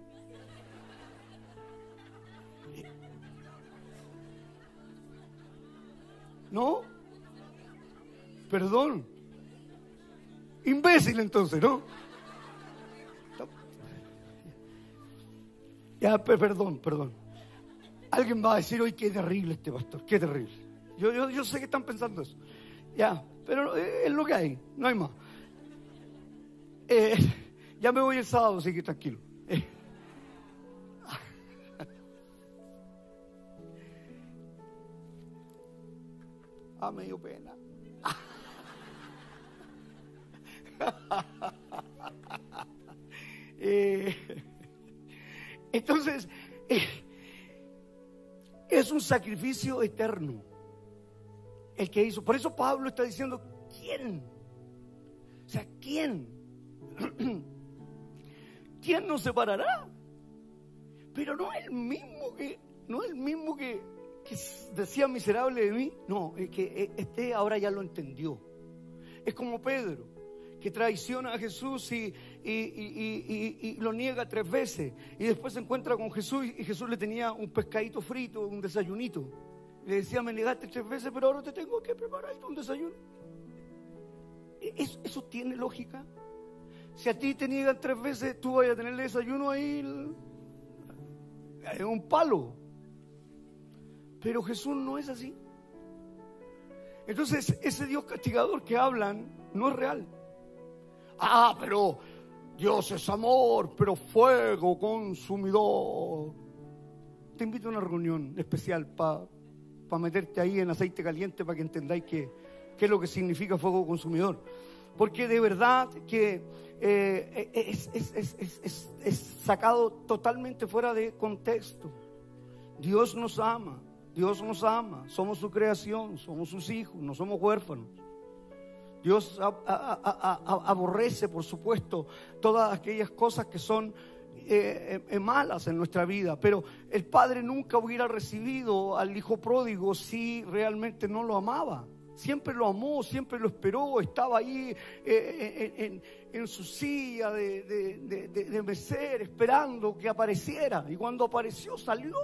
¿No? Perdón. Imbécil entonces, ¿no? Ya, perdón, perdón. Alguien va a decir hoy qué terrible este pastor, qué terrible. Yo, yo, yo sé que están pensando eso. Ya, pero es lo que hay, no hay más. Eh, (laughs) ya me voy el sábado, así que tranquilo. Ah, me pena. (laughs) Eh, Entonces, eh, es un sacrificio eterno el que hizo. Por eso Pablo está diciendo, ¿quién? O sea, ¿quién? (clears throat) ¿Quién nos separará? Pero no es el mismo que, no es el mismo que, decía miserable de mí. No, es que e, este ahora ya lo entendió. Es como Pedro, que traiciona a Jesús y, y, lo niega tres veces. Y después se encuentra con Jesús y Jesús le tenía un pescadito frito, un desayunito. Le decía, me negaste tres veces, pero ahora te tengo que preparar un desayuno. ¿E, ¿Eso, eso tiene lógica? Si a ti te niegan tres veces, tú vas a tener el desayuno ahí en un palo. Pero Jesús no es así. Entonces, ese Dios castigador que hablan no es real. Ah, pero Dios es amor, pero fuego consumidor. Te invito a una reunión especial para meterte ahí en aceite caliente para que entendáis qué es lo que significa fuego consumidor. Porque de verdad que eh, es, sacado totalmente fuera de contexto. Dios nos ama, Dios nos ama, somos su creación, somos sus hijos, no somos huérfanos. Dios aborrece, por supuesto, todas aquellas cosas que son eh, eh, malas en nuestra vida, pero el Padre nunca hubiera recibido al Hijo pródigo si realmente no lo amaba siempre lo amó, siempre lo esperó, estaba ahí eh, en, su silla de, de, meser, esperando que apareciera. Y cuando apareció, salió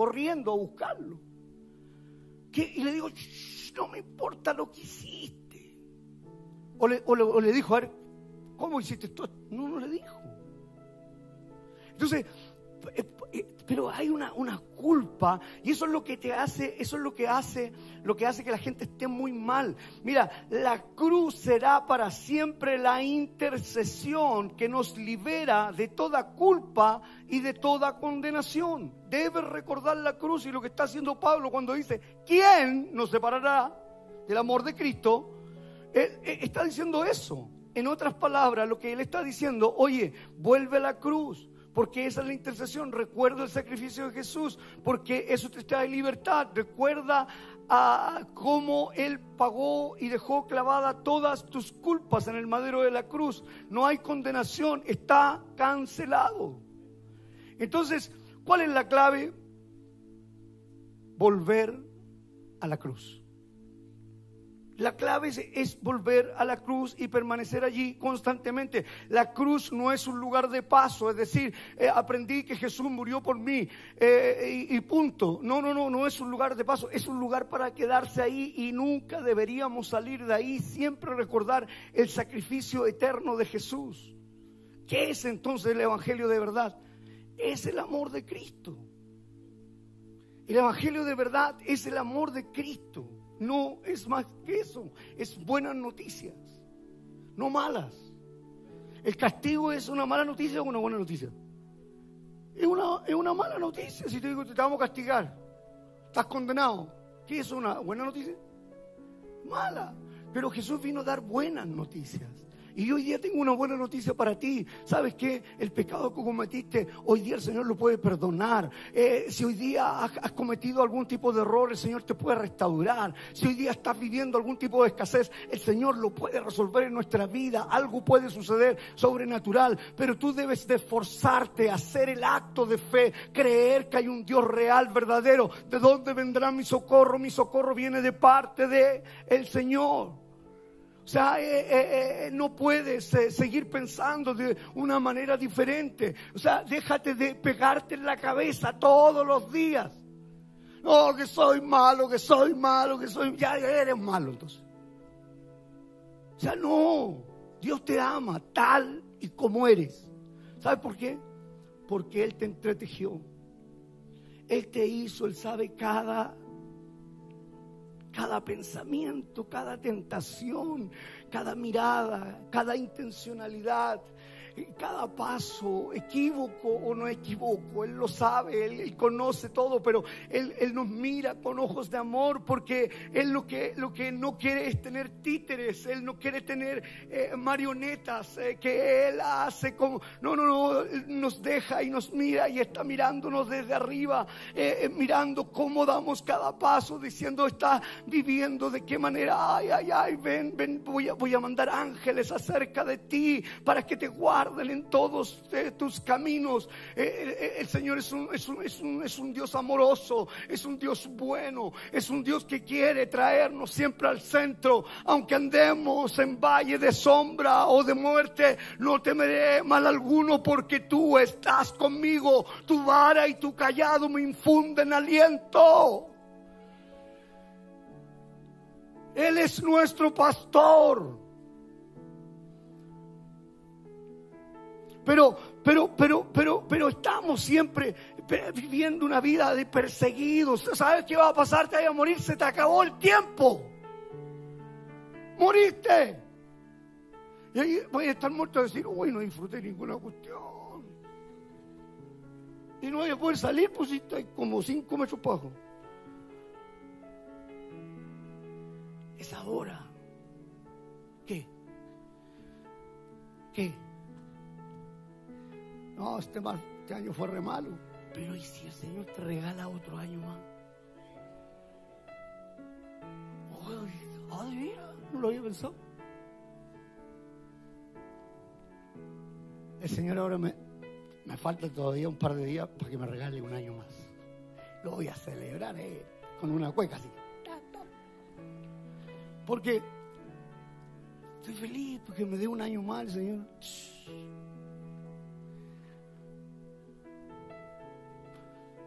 corriendo a buscarlo. Y le digo, no me importa lo que hiciste. O le, o le dijo, a ver, ¿cómo hiciste esto? No, no le dijo. Entonces, pero hay una, una, culpa y eso es lo que te hace, eso es lo que hace, lo que hace que la gente esté muy mal. Mira, la cruz será para siempre la intercesión que nos libera de toda culpa y de toda condenación. Debes recordar la cruz y lo que está haciendo Pablo cuando dice, ¿quién nos separará del amor de Cristo? Él, está diciendo eso. En otras palabras, lo que él está diciendo, oye, vuelve a la cruz porque esa es la intercesión. Recuerda el sacrificio de Jesús, porque eso te trae libertad. Recuerda a cómo Él pagó y dejó clavada todas tus culpas en el madero de la cruz. No hay condenación, está cancelado. Entonces, ¿cuál es la clave? Volver a la cruz. La clave es, volver a la cruz y permanecer allí constantemente. La cruz no es un lugar de paso, es decir, eh, aprendí que Jesús murió por mí eh, y, y, punto. No, no, no, no es un lugar de paso, es un lugar para quedarse ahí y nunca deberíamos salir de ahí, siempre recordar el sacrificio eterno de Jesús. ¿Qué es entonces el Evangelio de verdad? Es el amor de Cristo. El Evangelio de verdad es el amor de Cristo. No es más que eso, es buenas noticias, no malas. El castigo es una mala noticia o una buena noticia. Es una, es una mala noticia si te digo te vamos a castigar, estás condenado. ¿Qué es una buena noticia? Mala. Pero Jesús vino a dar buenas noticias. Y hoy día tengo una buena noticia para ti. ¿Sabes qué? El pecado que cometiste, hoy día el Señor lo puede perdonar. Eh, si hoy día has, cometido algún tipo de error, el Señor te puede restaurar. Si hoy día estás viviendo algún tipo de escasez, el Señor lo puede resolver en nuestra vida. Algo puede suceder sobrenatural. Pero tú debes de esforzarte, hacer el acto de fe, creer que hay un Dios real, verdadero. ¿De dónde vendrá mi socorro? Mi socorro viene de parte de el Señor. Sea, eh, eh, eh, no puedes seguir pensando de una manera diferente. O sea, déjate de pegarte en la cabeza todos los días. No, que soy malo, que soy malo, que soy... Ya eres malo entonces. O sea, no. Dios te ama tal y como eres. ¿Sabes por qué? Porque Él te entretejió. Él te hizo, Él sabe cada cada pensamiento, cada tentación, cada mirada, cada intencionalidad. Cada paso, equívoco o no equivoco, Él lo sabe, Él, conoce todo, pero él, nos mira con ojos de amor porque Él lo que, lo que no quiere es tener títeres, Él no quiere tener eh, marionetas eh, que Él hace como, no, no, no, nos deja y nos mira y está mirándonos desde arriba, eh, mirando cómo damos cada paso, diciendo, está viviendo, de qué manera, ay, ay, ay, ven, ven, voy a, voy a mandar ángeles acerca de ti para que te guarden en todos tus caminos. el Señor es un, es, un, es, un, es un Dios amoroso, es un Dios bueno, es un Dios que quiere traernos siempre al centro, aunque andemos en valle de sombra o de muerte, no temeré mal alguno porque tú estás conmigo, tu vara y tu callado me infunden aliento. Él es nuestro pastor. Pero, pero, pero, pero, pero estamos siempre viviendo una vida de perseguidos. ¿Sabes qué va a pasar? Te vas a morir, se te acabó el tiempo. Moriste. Y ahí voy a estar muerto a decir, uy, no disfruté ninguna cuestión. Y no voy a poder salir, pues si estoy como cinco metros bajo. Es ahora. ¿Qué? ¿Qué? No, este, este año fue re malo. Pero ¿y si el Señor te regala otro año más? Ay, mira, no lo había pensado. El Señor ahora me, me falta todavía un par de días para que me regale un año más. Lo voy a celebrar eh, con una cueca así. Porque estoy feliz porque me dé un año más el Señor.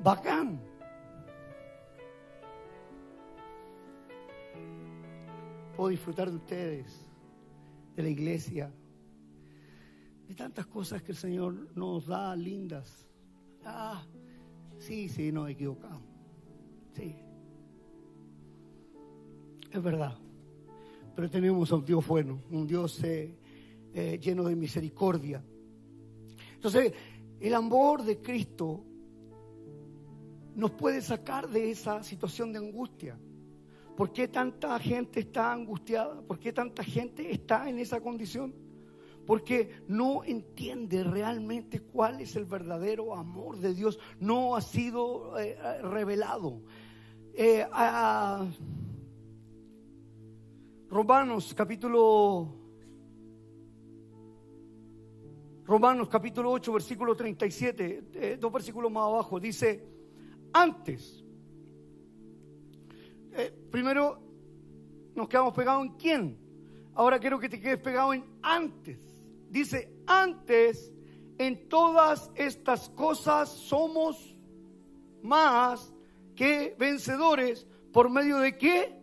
Bacán. Puedo disfrutar de ustedes, de la iglesia, de tantas cosas que el Señor nos da lindas. Ah, sí, sí, nos equivocamos. Sí. Es verdad. Pero tenemos a un Dios bueno, un Dios eh, eh, lleno de misericordia. Entonces, el amor de Cristo nos puede sacar de esa situación de angustia. ¿Por qué tanta gente está angustiada? ¿Por qué tanta gente está en esa condición? Porque no entiende realmente cuál es el verdadero amor de Dios. No ha sido eh, revelado. Eh, Romanos capítulo Romanos capítulo 8 versículo 37, eh, dos versículos más abajo, dice, antes. Eh, primero nos quedamos pegados en quién. Ahora quiero que te quedes pegado en antes. Dice, antes en todas estas cosas somos más que vencedores por medio de qué?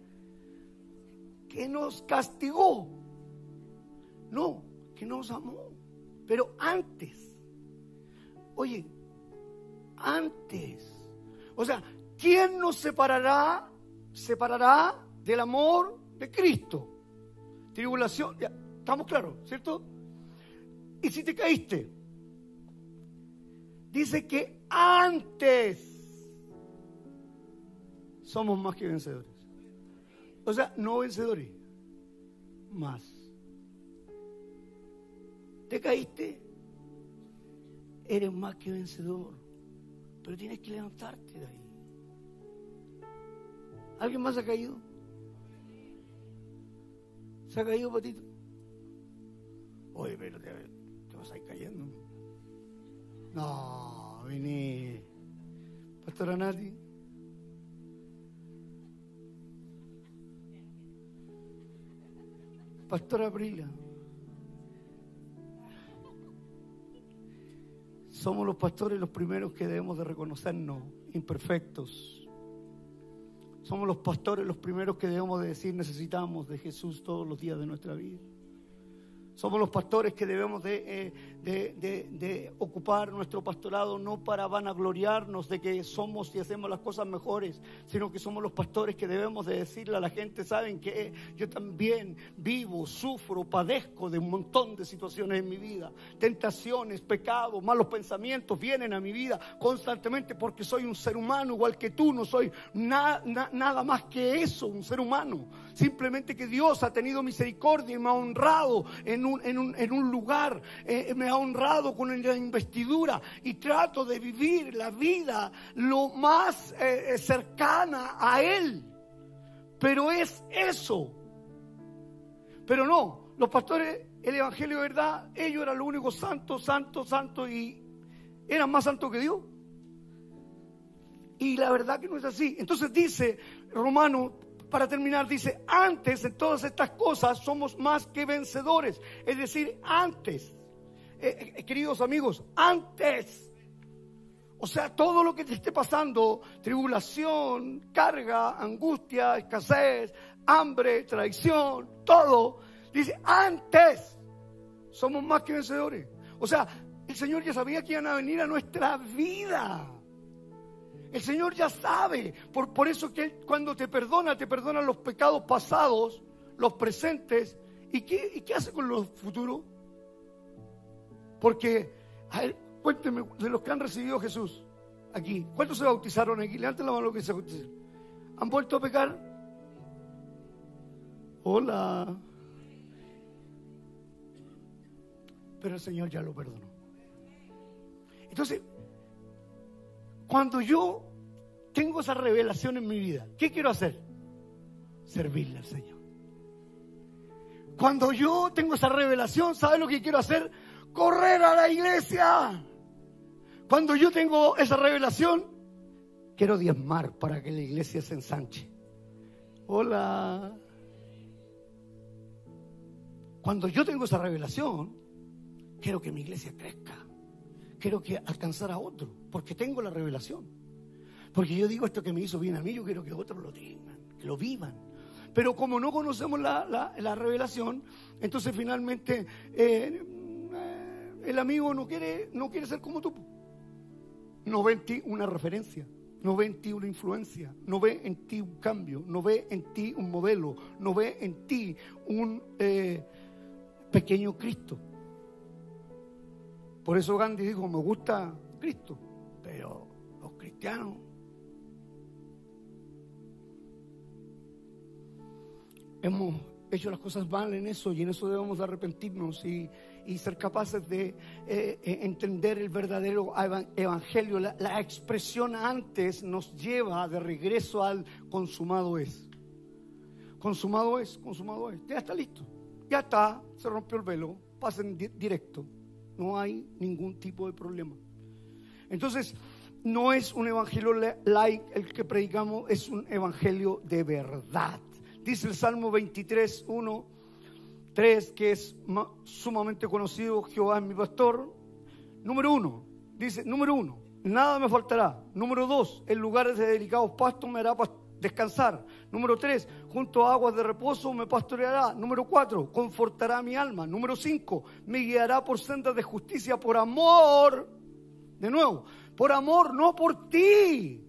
Que nos castigó. No, que nos amó. Pero antes. Oye, antes o sea, ¿quién nos separará, separará del amor de Cristo? Tribulación, estamos claros, ¿cierto? Y si te caíste, dice que antes somos más que vencedores. O sea, no vencedores, más. Te caíste, eres más que vencedor. Pero tienes que levantarte de ahí. ¿Alguien más ha caído? ¿Se ha caído, Patito? Oye, pero te, vas a ir cayendo. No, vení. Pastora Nati. Pastora Brila. Somos los pastores los primeros que debemos de reconocernos imperfectos. Somos los pastores los primeros que debemos de decir necesitamos de Jesús todos los días de nuestra vida. Somos los pastores que debemos eh, de, ocupar nuestro pastorado no para vanagloriarnos de que somos y hacemos las cosas mejores, sino que somos los pastores que debemos de decirle a la gente, saben que yo también vivo, sufro, padezco de un montón de situaciones en mi vida, tentaciones, pecados, malos pensamientos vienen a mi vida constantemente porque soy un ser humano igual que tú, no soy nada más que eso, un ser humano. Simplemente que Dios ha tenido misericordia y me ha honrado en un, en un, lugar, eh, me ha honrado con la investidura y trato de vivir la vida lo más eh, eh, cercana a Él. Pero es eso. Pero no, los pastores, el Evangelio de verdad, ellos eran los únicos santos, santos, santos y eran más santos que Dios. Y la verdad que no es así. Entonces dice Romano, para terminar, dice, antes de todas estas cosas somos más que vencedores. Es decir, antes, eh, eh, queridos amigos, antes. O sea, todo lo que te esté pasando, tribulación, carga, angustia, escasez, hambre, traición, todo, dice, antes somos más que vencedores. O sea, el Señor ya sabía que iban a venir a nuestra vida. El Señor ya sabe. Por, por eso que cuando te perdona, te perdona los pecados pasados, los presentes. ¿Y qué, y qué hace con los futuros? Porque, a cuénteme, de los que han recibido a Jesús aquí, ¿cuántos se bautizaron aquí? Levanten la mano que se bautizaron. ¿Han vuelto a pecar? Hola. Pero el Señor ya lo perdonó. Entonces, cuando yo tengo esa revelación en mi vida, ¿qué quiero hacer? Servirle al Señor. Cuando yo tengo esa revelación, ¿sabe lo que quiero hacer? Correr a la iglesia. Cuando yo tengo esa revelación, quiero diezmar para que la iglesia se ensanche. Hola. Cuando yo tengo esa revelación, quiero que mi iglesia crezca quiero que alcanzar a otro, porque tengo la revelación. Porque yo digo esto que me hizo bien a mí, yo quiero que otros lo tengan, que lo vivan. Pero como no conocemos la, revelación, entonces finalmente eh, el amigo no quiere, no quiere ser como tú. No ve en ti una referencia, no ve en ti una influencia, no ve en ti un cambio, no ve en ti un modelo, no ve en ti un eh, pequeño Cristo. Por eso Gandhi dijo, me gusta Cristo, pero los cristianos hemos hecho las cosas mal en eso y en eso debemos de arrepentirnos y, ser capaces de eh, eh, entender el verdadero evangelio. La, expresión antes nos lleva de regreso al consumado es. Consumado es, consumado es. Ya está listo. Ya está, se rompió el velo, pasen directo no hay ningún tipo de problema. Entonces, no es un evangelio like el que predicamos, es un evangelio de verdad. Dice el Salmo 23, 1, 3, que es sumamente conocido, Jehová es mi pastor. Número uno, dice, número uno, nada me faltará. Número dos, en lugares de delicados pastos me hará descansar. Número tres, junto a aguas de reposo me pastoreará. Número cuatro, confortará mi alma. Número cinco, me guiará por sendas de justicia por amor. De nuevo, por amor, no por ti.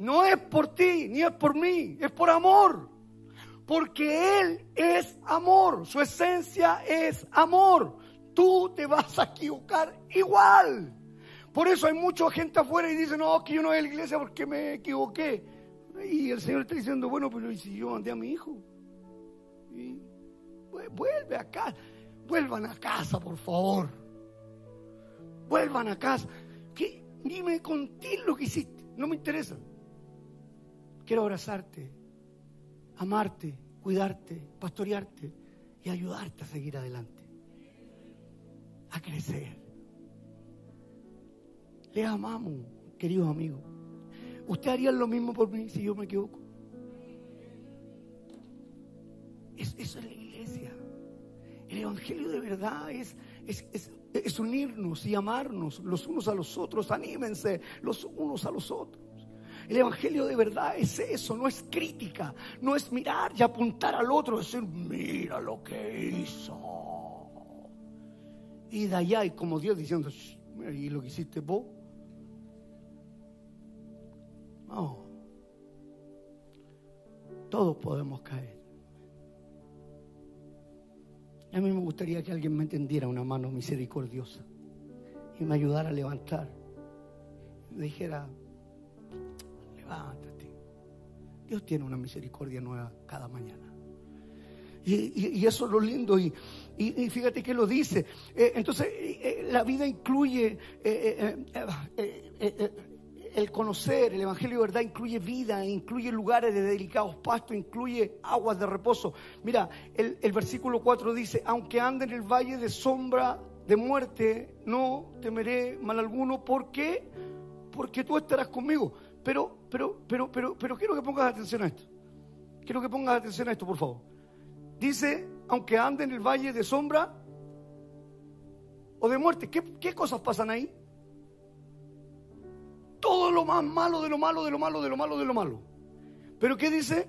No es por ti, ni es por mí, es por amor. Porque Él es amor, su esencia es amor. Tú te vas a equivocar igual. Por eso hay mucha gente afuera y dice, no, que yo no voy a la iglesia porque me equivoqué. Y el Señor está diciendo, bueno, pero ¿y si yo mandé a mi hijo? Y, vuelve a casa. Vuelvan a casa, por favor. Vuelvan a casa. ¿Qué? Dime contigo lo que hiciste. No me interesa. Quiero abrazarte, amarte, cuidarte, pastorearte y ayudarte a seguir adelante. A crecer. Le amamos, queridos amigos. ¿Usted haría lo mismo por mí si yo me equivoco? eso es la iglesia. El Evangelio de verdad es, es, unirnos y amarnos los unos a los otros. Anímense los unos a los otros. El Evangelio de verdad es eso, no es crítica, no es mirar y apuntar al otro, decir, mira lo que hizo. Y de allá, y como Dios diciendo, ¿y lo que hiciste vos? No. Todos podemos caer. A mí me gustaría que alguien me entendiera una mano misericordiosa y me ayudara a levantar. Me dijera, levántate. Dios tiene una misericordia nueva cada mañana. Y, eso es lo lindo. Y, fíjate que lo dice. Eh, entonces, eh, eh, la vida incluye el conocer, el Evangelio de verdad incluye vida, incluye lugares de delicados pastos, incluye aguas de reposo. Mira, el, versículo 4 dice, aunque ande en el valle de sombra de muerte, no temeré mal alguno. ¿Por qué? Porque tú estarás conmigo. Pero, pero, pero, pero, pero quiero que pongas atención a esto. Quiero que pongas atención a esto, por favor. Dice, aunque ande en el valle de sombra o de muerte, ¿qué, qué cosas pasan ahí? Todo lo más malo de lo malo, de lo malo, de lo malo, de lo malo. Pero ¿qué dice?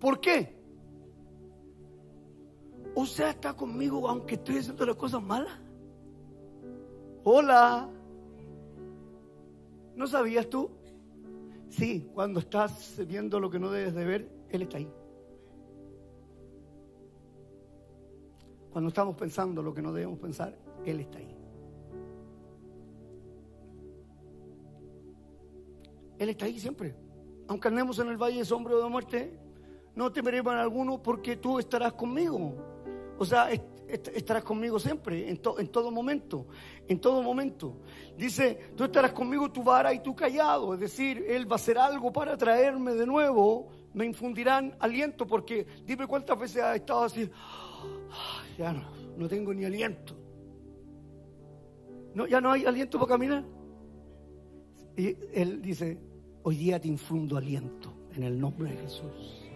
¿Por qué? O sea, está conmigo aunque estoy haciendo las cosas malas. Hola. ¿No sabías tú? Sí, cuando estás viendo lo que no debes de ver, Él está ahí. Cuando estamos pensando lo que no debemos pensar, Él está ahí. Él está ahí siempre. Aunque andemos en el valle de sombra de muerte, no temeremos en alguno porque tú estarás conmigo. O sea, estarás conmigo siempre, en, en, todo momento, en todo momento. Dice, tú estarás conmigo tu vara y tu callado, es decir, Él va a hacer algo para traerme de nuevo, me infundirán aliento, porque dime cuántas veces has estado así, ya no, no tengo ni aliento. No, ya no hay aliento para caminar. Y Él dice, Hoy día te infundo aliento en el nombre de Jesús.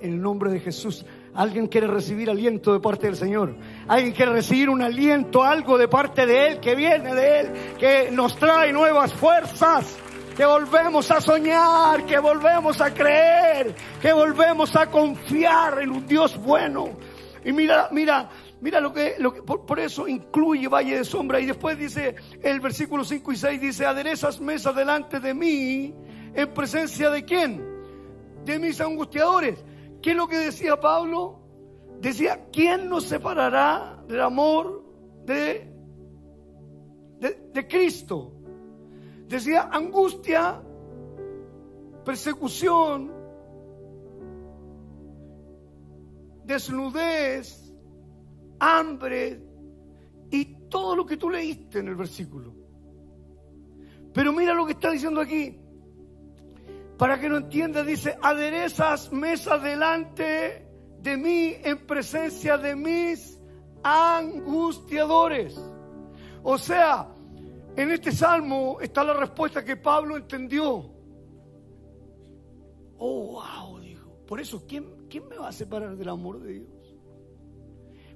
En el nombre de Jesús. Alguien quiere recibir aliento de parte del Señor. Alguien quiere recibir un aliento, algo de parte de Él, que viene de Él, que nos trae nuevas fuerzas. Que volvemos a soñar, que volvemos a creer, que volvemos a confiar en un Dios bueno. Y mira, mira, mira lo que, lo que por, por, eso incluye valle de sombra. Y después dice el versículo 5 y 6, dice, aderezas mesas delante de mí en presencia de quién? De mis angustiadores. ¿Qué es lo que decía Pablo? Decía, ¿quién nos separará del amor de, de, Cristo? Decía, angustia, persecución, desnudez, hambre y todo lo que tú leíste en el versículo. Pero mira lo que está diciendo aquí. Para que no entienda, dice, aderezas mesa delante de mí en presencia de mis angustiadores. O sea, en este salmo está la respuesta que Pablo entendió. Oh, wow, dijo. Por eso, ¿quién, ¿quién me va a separar del amor de Dios?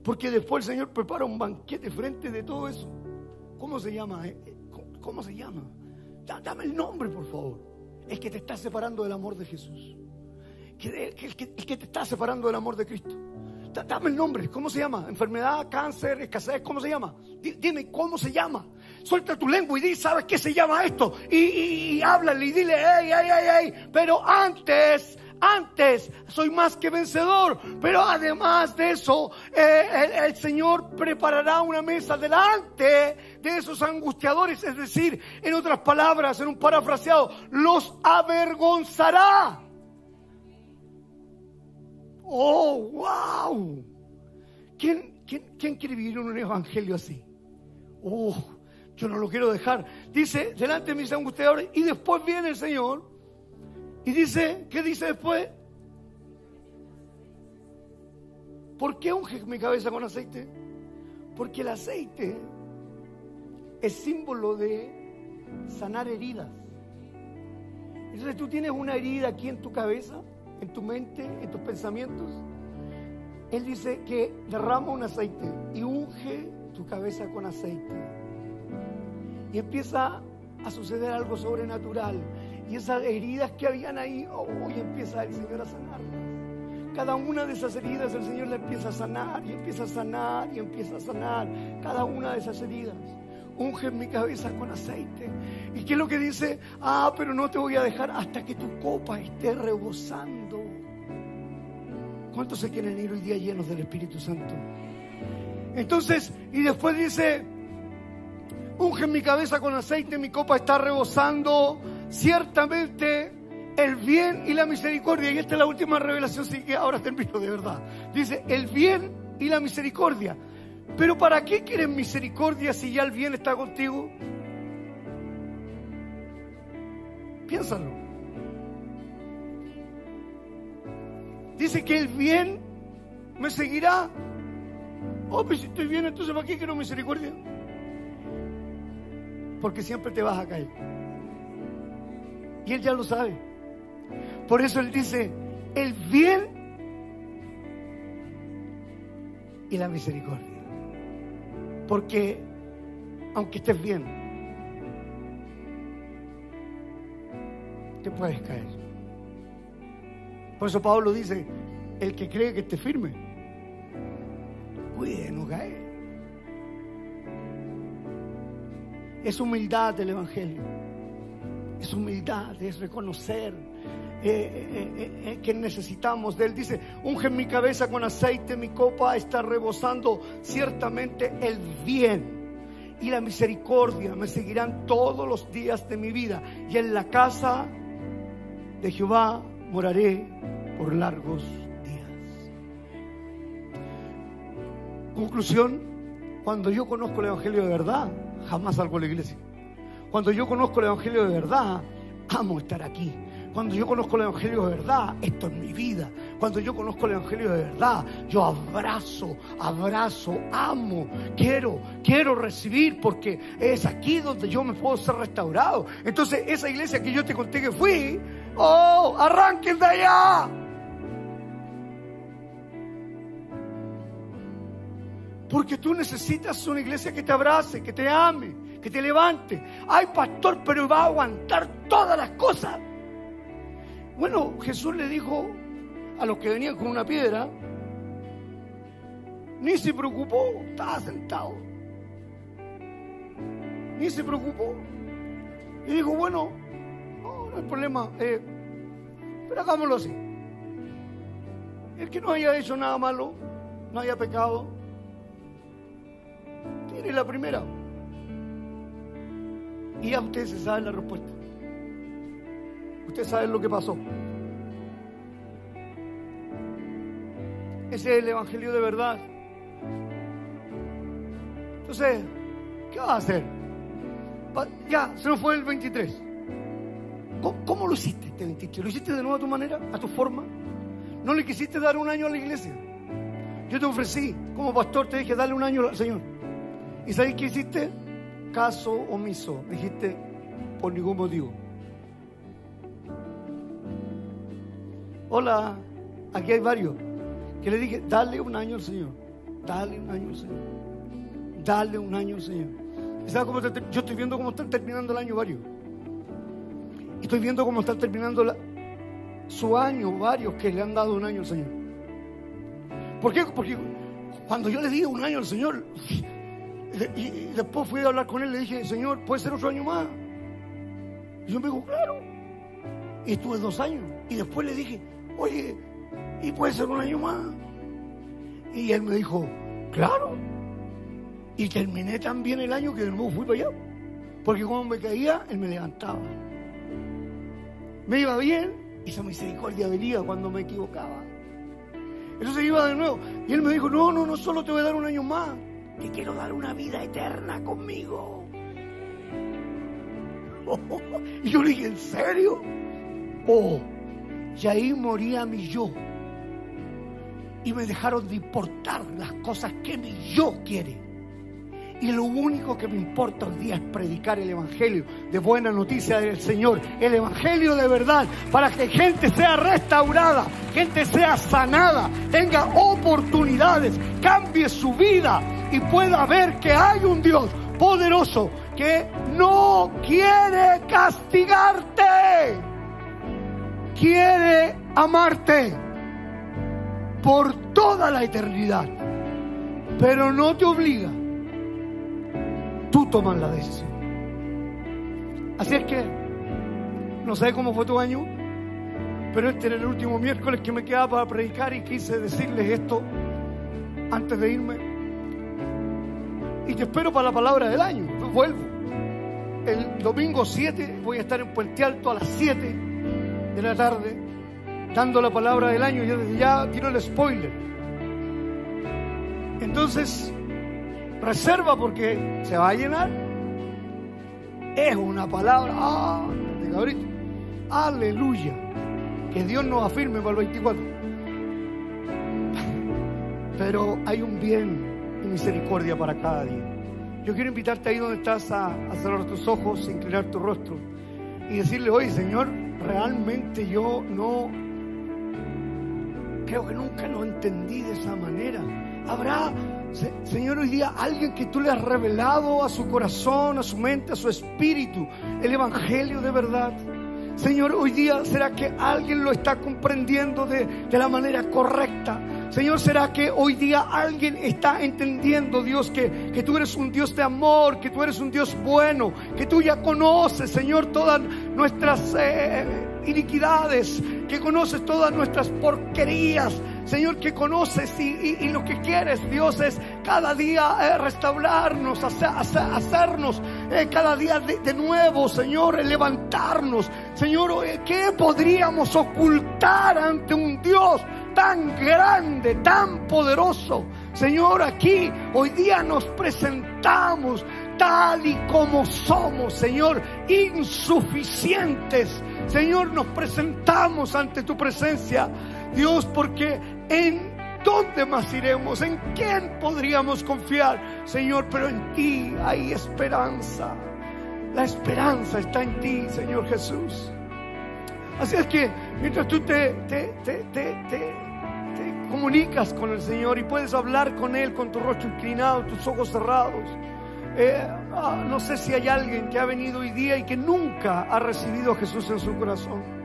Porque después el Señor prepara un banquete frente de todo eso. ¿Cómo se llama? Eh, eh, ¿Cómo se llama? Dame el nombre, por favor el que te está separando del amor de Jesús. El que, te está separando del amor de Cristo. Dame el nombre, ¿cómo se llama? Enfermedad, cáncer, escasez, ¿cómo se llama? Dime, ¿cómo se llama? Suelta tu lengua y di, ¿sabes qué se llama esto? Y, y, háblale y dile, ey, ey, ey, ey. Pero antes, antes soy más que vencedor. Pero además de eso, eh, el, Señor preparará una mesa delante de esos angustiadores, es decir, en otras palabras, en un parafraseado, los avergonzará. Oh, wow. ¿Quién, quién, quiere vivir un evangelio así? Oh, yo no lo quiero dejar. Dice, delante de mis angustiadores, y después viene el Señor y dice, ¿qué dice después? ¿Por qué unge mi cabeza con aceite? Porque el aceite es símbolo de sanar heridas. Entonces tú tienes una herida aquí en tu cabeza, en tu mente, en tus pensamientos. Él dice que derrama un aceite y unge tu cabeza con aceite. Y empieza a suceder algo sobrenatural. Y esas heridas que habían ahí, hoy empieza el Señor a sanarlas. Cada una de esas heridas el Señor la empieza a sanar y empieza a sanar y empieza a sanar. Cada una de esas heridas. Unge mi cabeza con aceite. ¿Y qué es lo que dice? Ah, pero no te voy a dejar hasta que tu copa esté rebosando. ¿Cuántos se quieren ir hoy día llenos del Espíritu Santo? Entonces, y después dice, unge mi cabeza con aceite, mi copa está rebosando. Ciertamente el bien y la misericordia, y esta es la última revelación, así que ahora termino de verdad. Dice, el bien y la misericordia. Pero ¿para qué quieres misericordia si ya el bien está contigo? Piénsalo. Dice que el bien me seguirá. Oh, pues si estoy bien, entonces ¿para qué quiero misericordia? Porque siempre te vas a caer. Y Él ya lo sabe. Por eso Él dice, el bien y la misericordia. Porque aunque estés bien, te puedes caer. Por eso Pablo dice, el que cree que esté firme, cuide no caer. Es humildad el Evangelio. Es humildad, es reconocer eh, eh, eh, que necesitamos de Él. Dice, unge mi cabeza con aceite, mi copa está rebosando. Ciertamente el bien y la misericordia me seguirán todos los días de mi vida. Y en la casa de Jehová moraré por largos días. Conclusión, cuando yo conozco el Evangelio de verdad, jamás salgo a la iglesia. Cuando yo conozco el Evangelio de verdad, amo estar aquí. Cuando yo conozco el Evangelio de verdad, esto es mi vida. Cuando yo conozco el Evangelio de verdad, yo abrazo, abrazo, amo, quiero, quiero recibir porque es aquí donde yo me puedo ser restaurado. Entonces, esa iglesia que yo te conté que fui, oh, arranquen de allá. Porque tú necesitas una iglesia que te abrace, que te ame, que te levante. Ay, pastor, pero va a aguantar todas las cosas. Bueno, Jesús le dijo a los que venían con una piedra, ni se preocupó, estaba sentado. Ni se preocupó. Y dijo, bueno, no, hay problema, eh, pero hagámoslo así. El que no haya hecho nada malo, no haya pecado, tiene la primera. Y ya ustedes se saben la respuesta. Usted sabe lo que pasó. Ese es el Evangelio de verdad. Entonces, ¿qué vas a hacer? Ya, se nos fue el 23. ¿Cómo, lo hiciste este 23? ¿Lo hiciste de nuevo a tu manera, a tu forma? ¿No le quisiste dar un año a la iglesia? Yo te ofrecí, como pastor, te dije, dale un año al Señor. ¿Y sabes qué hiciste? Caso omiso. Dijiste, por ningún motivo. Hola, aquí hay varios. Que le dije, dale un año al Señor. Dale un año al Señor. Dale un año al Señor. ¿Sabe cómo yo estoy viendo cómo están terminando el año varios. Y estoy viendo cómo están terminando su año varios que le han dado un año al Señor. ¿Por qué? Porque cuando yo le di un año al Señor, y, después fui a hablar con él, le dije, Señor, ¿puede ser otro año más? Y yo me dijo, claro. Y estuve dos años. Y después le dije, oye, ¿y puede ser un año más? Y él me dijo, claro. Y terminé también el año que de nuevo fui para allá. Porque cuando me caía, él me levantaba. Me iba bien y esa misericordia venía cuando me equivocaba. Entonces iba de nuevo. Y él me dijo, no, no, no solo te voy a dar un año más. Te quiero dar una vida eterna conmigo. (laughs) Y yo le dije, ¿en serio? Oh, y ahí moría mi yo. Y me dejaron de importar las cosas que mi yo quiere. Y lo único que me importa hoy día es predicar el Evangelio de buena noticia del Señor. El Evangelio de verdad. Para que gente sea restaurada, gente sea sanada, tenga oportunidades, cambie su vida y pueda ver que hay un Dios poderoso que no quiere castigarte, quiere amarte por toda la eternidad, pero no te obliga. Tú tomas la decisión. Así es que, no sé cómo fue tu año, pero este era el último miércoles que me quedaba para predicar y quise decirles esto antes de irme. Y te espero para la palabra del año. Vuelvo. El domingo 7 voy a estar en Puente Alto a las 7 de la tarde dando la palabra del año. Yo desde ya tiro el spoiler. Entonces, reserva porque se va a llenar. Es una palabra. Ah, Aleluya. Que Dios nos afirme para el 24. Pero hay un bien y misericordia para cada día. Yo quiero invitarte ahí donde estás a, cerrar tus ojos, inclinar tu rostro y decirle, oye Señor, realmente yo no, creo que nunca lo entendí de esa manera. Habrá, Señor, hoy día alguien que tú le has revelado a su corazón, a su mente, a su espíritu, el Evangelio de verdad. Señor, hoy día será que alguien lo está comprendiendo de, de la manera correcta. Señor, ¿será que hoy día alguien está entendiendo, Dios, que, que, tú eres un Dios de amor, que tú eres un Dios bueno, que tú ya conoces, Señor, todas nuestras eh, iniquidades, que conoces todas nuestras porquerías, Señor, que conoces y, lo que quieres, Dios, es cada día eh, restaurarnos, hacernos eh, cada día de, nuevo, Señor, levantarnos. Señor, ¿qué podríamos ocultar ante un Dios? tan grande, tan poderoso. Señor, aquí hoy día nos presentamos tal y como somos, Señor, insuficientes. Señor, nos presentamos ante tu presencia, Dios, porque en dónde más iremos, en quién podríamos confiar, Señor, pero en ti hay esperanza. La esperanza está en ti, Señor Jesús. Así es que mientras tú te, te, te, te comunicas con el Señor y puedes hablar con Él con tu rostro inclinado, tus ojos cerrados. Eh, ah, no sé si hay alguien que ha venido hoy día y que nunca ha recibido a Jesús en su corazón.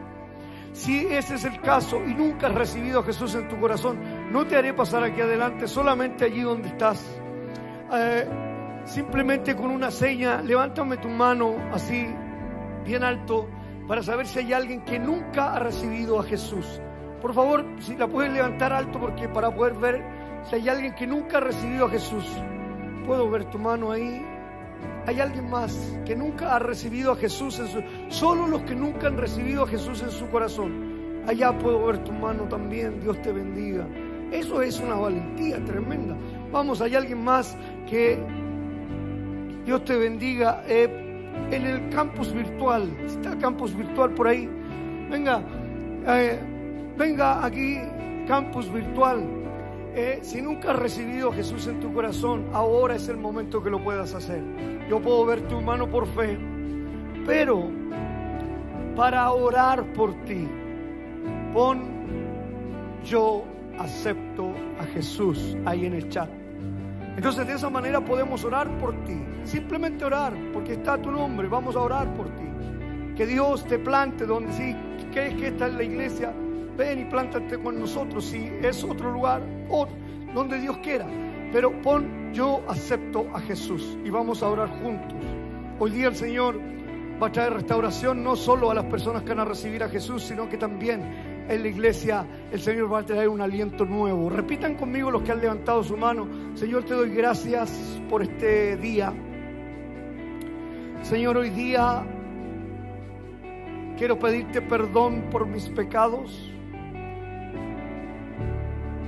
Si ese es el caso y nunca has recibido a Jesús en tu corazón, no te haré pasar aquí adelante, solamente allí donde estás. Eh, simplemente con una seña, levántame tu mano así, bien alto, para saber si hay alguien que nunca ha recibido a Jesús. Por favor, si la pueden levantar alto porque para poder ver si hay alguien que nunca ha recibido a Jesús. Puedo ver tu mano ahí. Hay alguien más que nunca ha recibido a Jesús en su... Solo los que nunca han recibido a Jesús en su corazón. Allá puedo ver tu mano también. Dios te bendiga. Eso es una valentía tremenda. Vamos, hay alguien más que Dios te bendiga. Eh, en el campus virtual, está campus virtual por ahí. Venga, eh, venga aquí, campus virtual. Eh, si nunca has recibido a Jesús en tu corazón, ahora es el momento que lo puedas hacer. Yo puedo ver tu mano por fe, pero para orar por ti, pon yo acepto a Jesús ahí en el chat. Entonces de esa manera podemos orar por ti. Simplemente orar, porque está tu nombre. Vamos a orar por ti. Que Dios te plante donde sí crees que esta es la iglesia ven y plántate con nosotros. Si es otro lugar, o donde Dios quiera. Pero pon, yo acepto a Jesús y vamos a orar juntos. Hoy día el Señor va a traer restauración no solo a las personas que van a recibir a Jesús, sino que también en la iglesia el Señor va a traer un aliento nuevo. Repitan conmigo los que han levantado su mano. Señor, te doy gracias por este día. Señor, hoy día quiero pedirte perdón por mis pecados.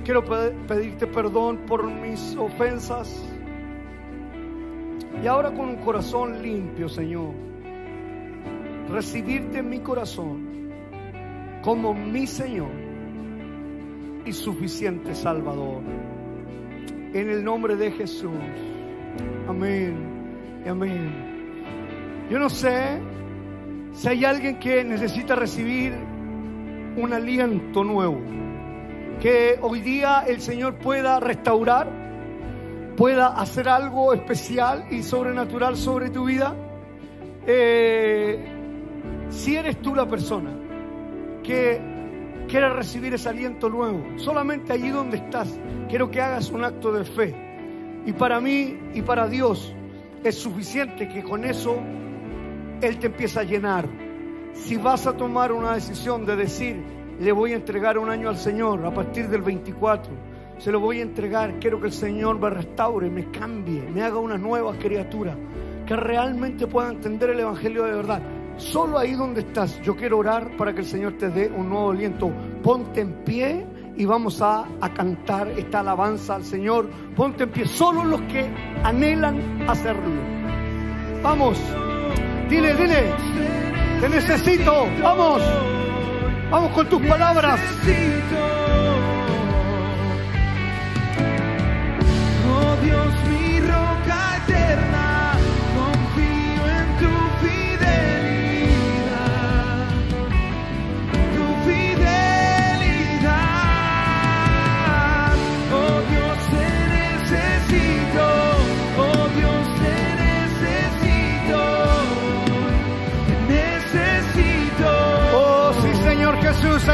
Quiero pedirte perdón por mis ofensas. Y ahora con un corazón limpio, Señor, recibirte en mi corazón como mi Señor y suficiente Salvador. En el nombre de Jesús. Amén. Amén. Yo no sé si hay alguien que necesita recibir un aliento nuevo que hoy día el Señor pueda restaurar, pueda hacer algo especial y sobrenatural sobre tu vida. eh, si eres tú la persona que quiere recibir ese aliento nuevo, solamente allí donde estás, quiero que hagas un acto de fe. Y para mí y para Dios es suficiente que con eso Él te empieza a llenar. Si vas a tomar una decisión de decir, le voy a entregar un año al Señor a partir del 24, se lo voy a entregar, quiero que el Señor me restaure, me cambie, me haga una nueva criatura, que realmente pueda entender el Evangelio de verdad. Solo ahí donde estás, yo quiero orar para que el Señor te dé un nuevo aliento. Ponte en pie y vamos a, a, cantar esta alabanza al Señor. Ponte en pie, solo los que anhelan hacerlo. Vamos, dile, dile, te necesito, vamos, vamos con tus palabras.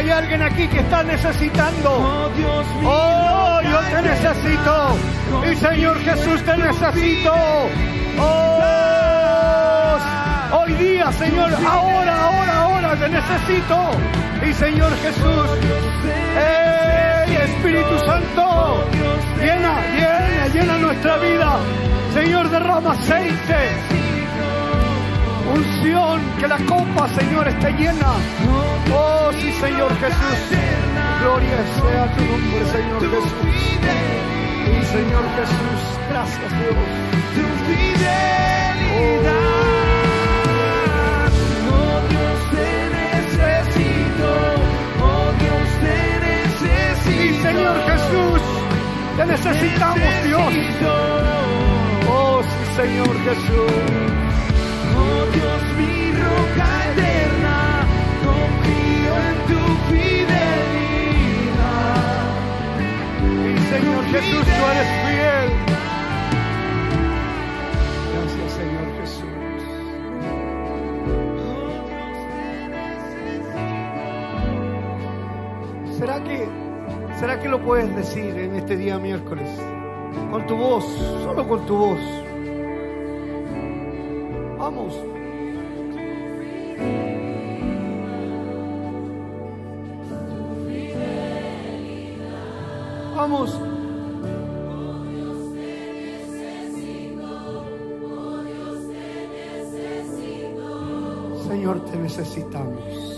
Hay alguien aquí que está necesitando. Oh Dios, Oh, yo te necesito. Y Señor Jesús, te necesito. Oh, hoy día, Señor, ahora, ahora, ahora te necesito. Y Señor Jesús, ¡Ey, Espíritu Santo! Llena, llena, llena nuestra vida. Señor, derrama aceite. Unción, que la copa, Señor, esté llena. Oh, sí, Señor Jesús. Gloria sea tu nombre, Señor Jesús. Y Señor Jesús, gracias Dios. tu fidelidad. Oh Dios, te necesito. Oh Dios, te necesito. Y Señor Jesús, te necesitamos Dios. Oh, sí, Señor Jesús. ¿Será que, ¿Será que lo puedes decir en este día miércoles? Con tu voz, solo con tu voz. Vamos. Vamos. Señor, te necesitamos.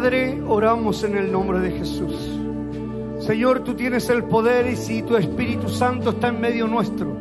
Padre, oramos en el nombre de Jesús. Señor, tú tienes el poder y si tu Espíritu Santo está en medio nuestro.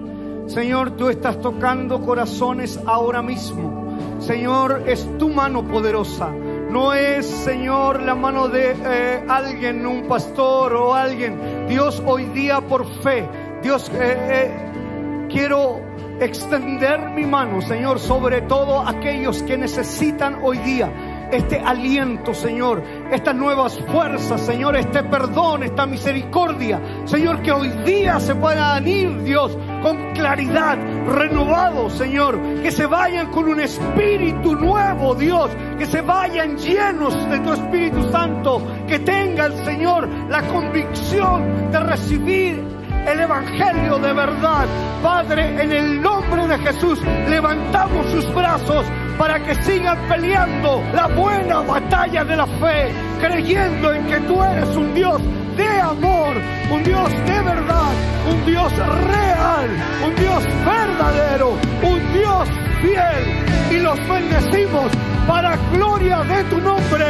Señor, tú estás tocando corazones ahora mismo. Señor, es tu mano poderosa. No es, Señor, la mano de eh, alguien, un pastor o alguien. Dios, hoy día por fe, Dios, eh, eh, quiero extender mi mano, Señor, sobre todo aquellos que necesitan hoy día este aliento, Señor, estas nuevas fuerzas, Señor, este perdón, esta misericordia, Señor, que hoy día se puedan ir, Dios, con claridad, renovados, Señor, que se vayan con un espíritu nuevo, Dios, que se vayan llenos de tu Espíritu Santo, que tengan, Señor, la convicción de recibir el Evangelio de verdad. Padre, en el nombre de Jesús, levantamos sus brazos para que sigan peleando la buena batalla de la fe, creyendo en que tú eres un Dios de amor, un Dios de verdad, un Dios real, un Dios verdadero, un Dios fiel. Y los bendecimos para gloria de tu nombre,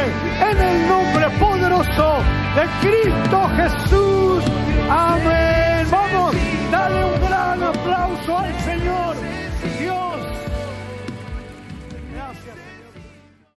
en el nombre poderoso de Cristo Jesús. Amén. Vamos, dale un gran aplauso al Señor.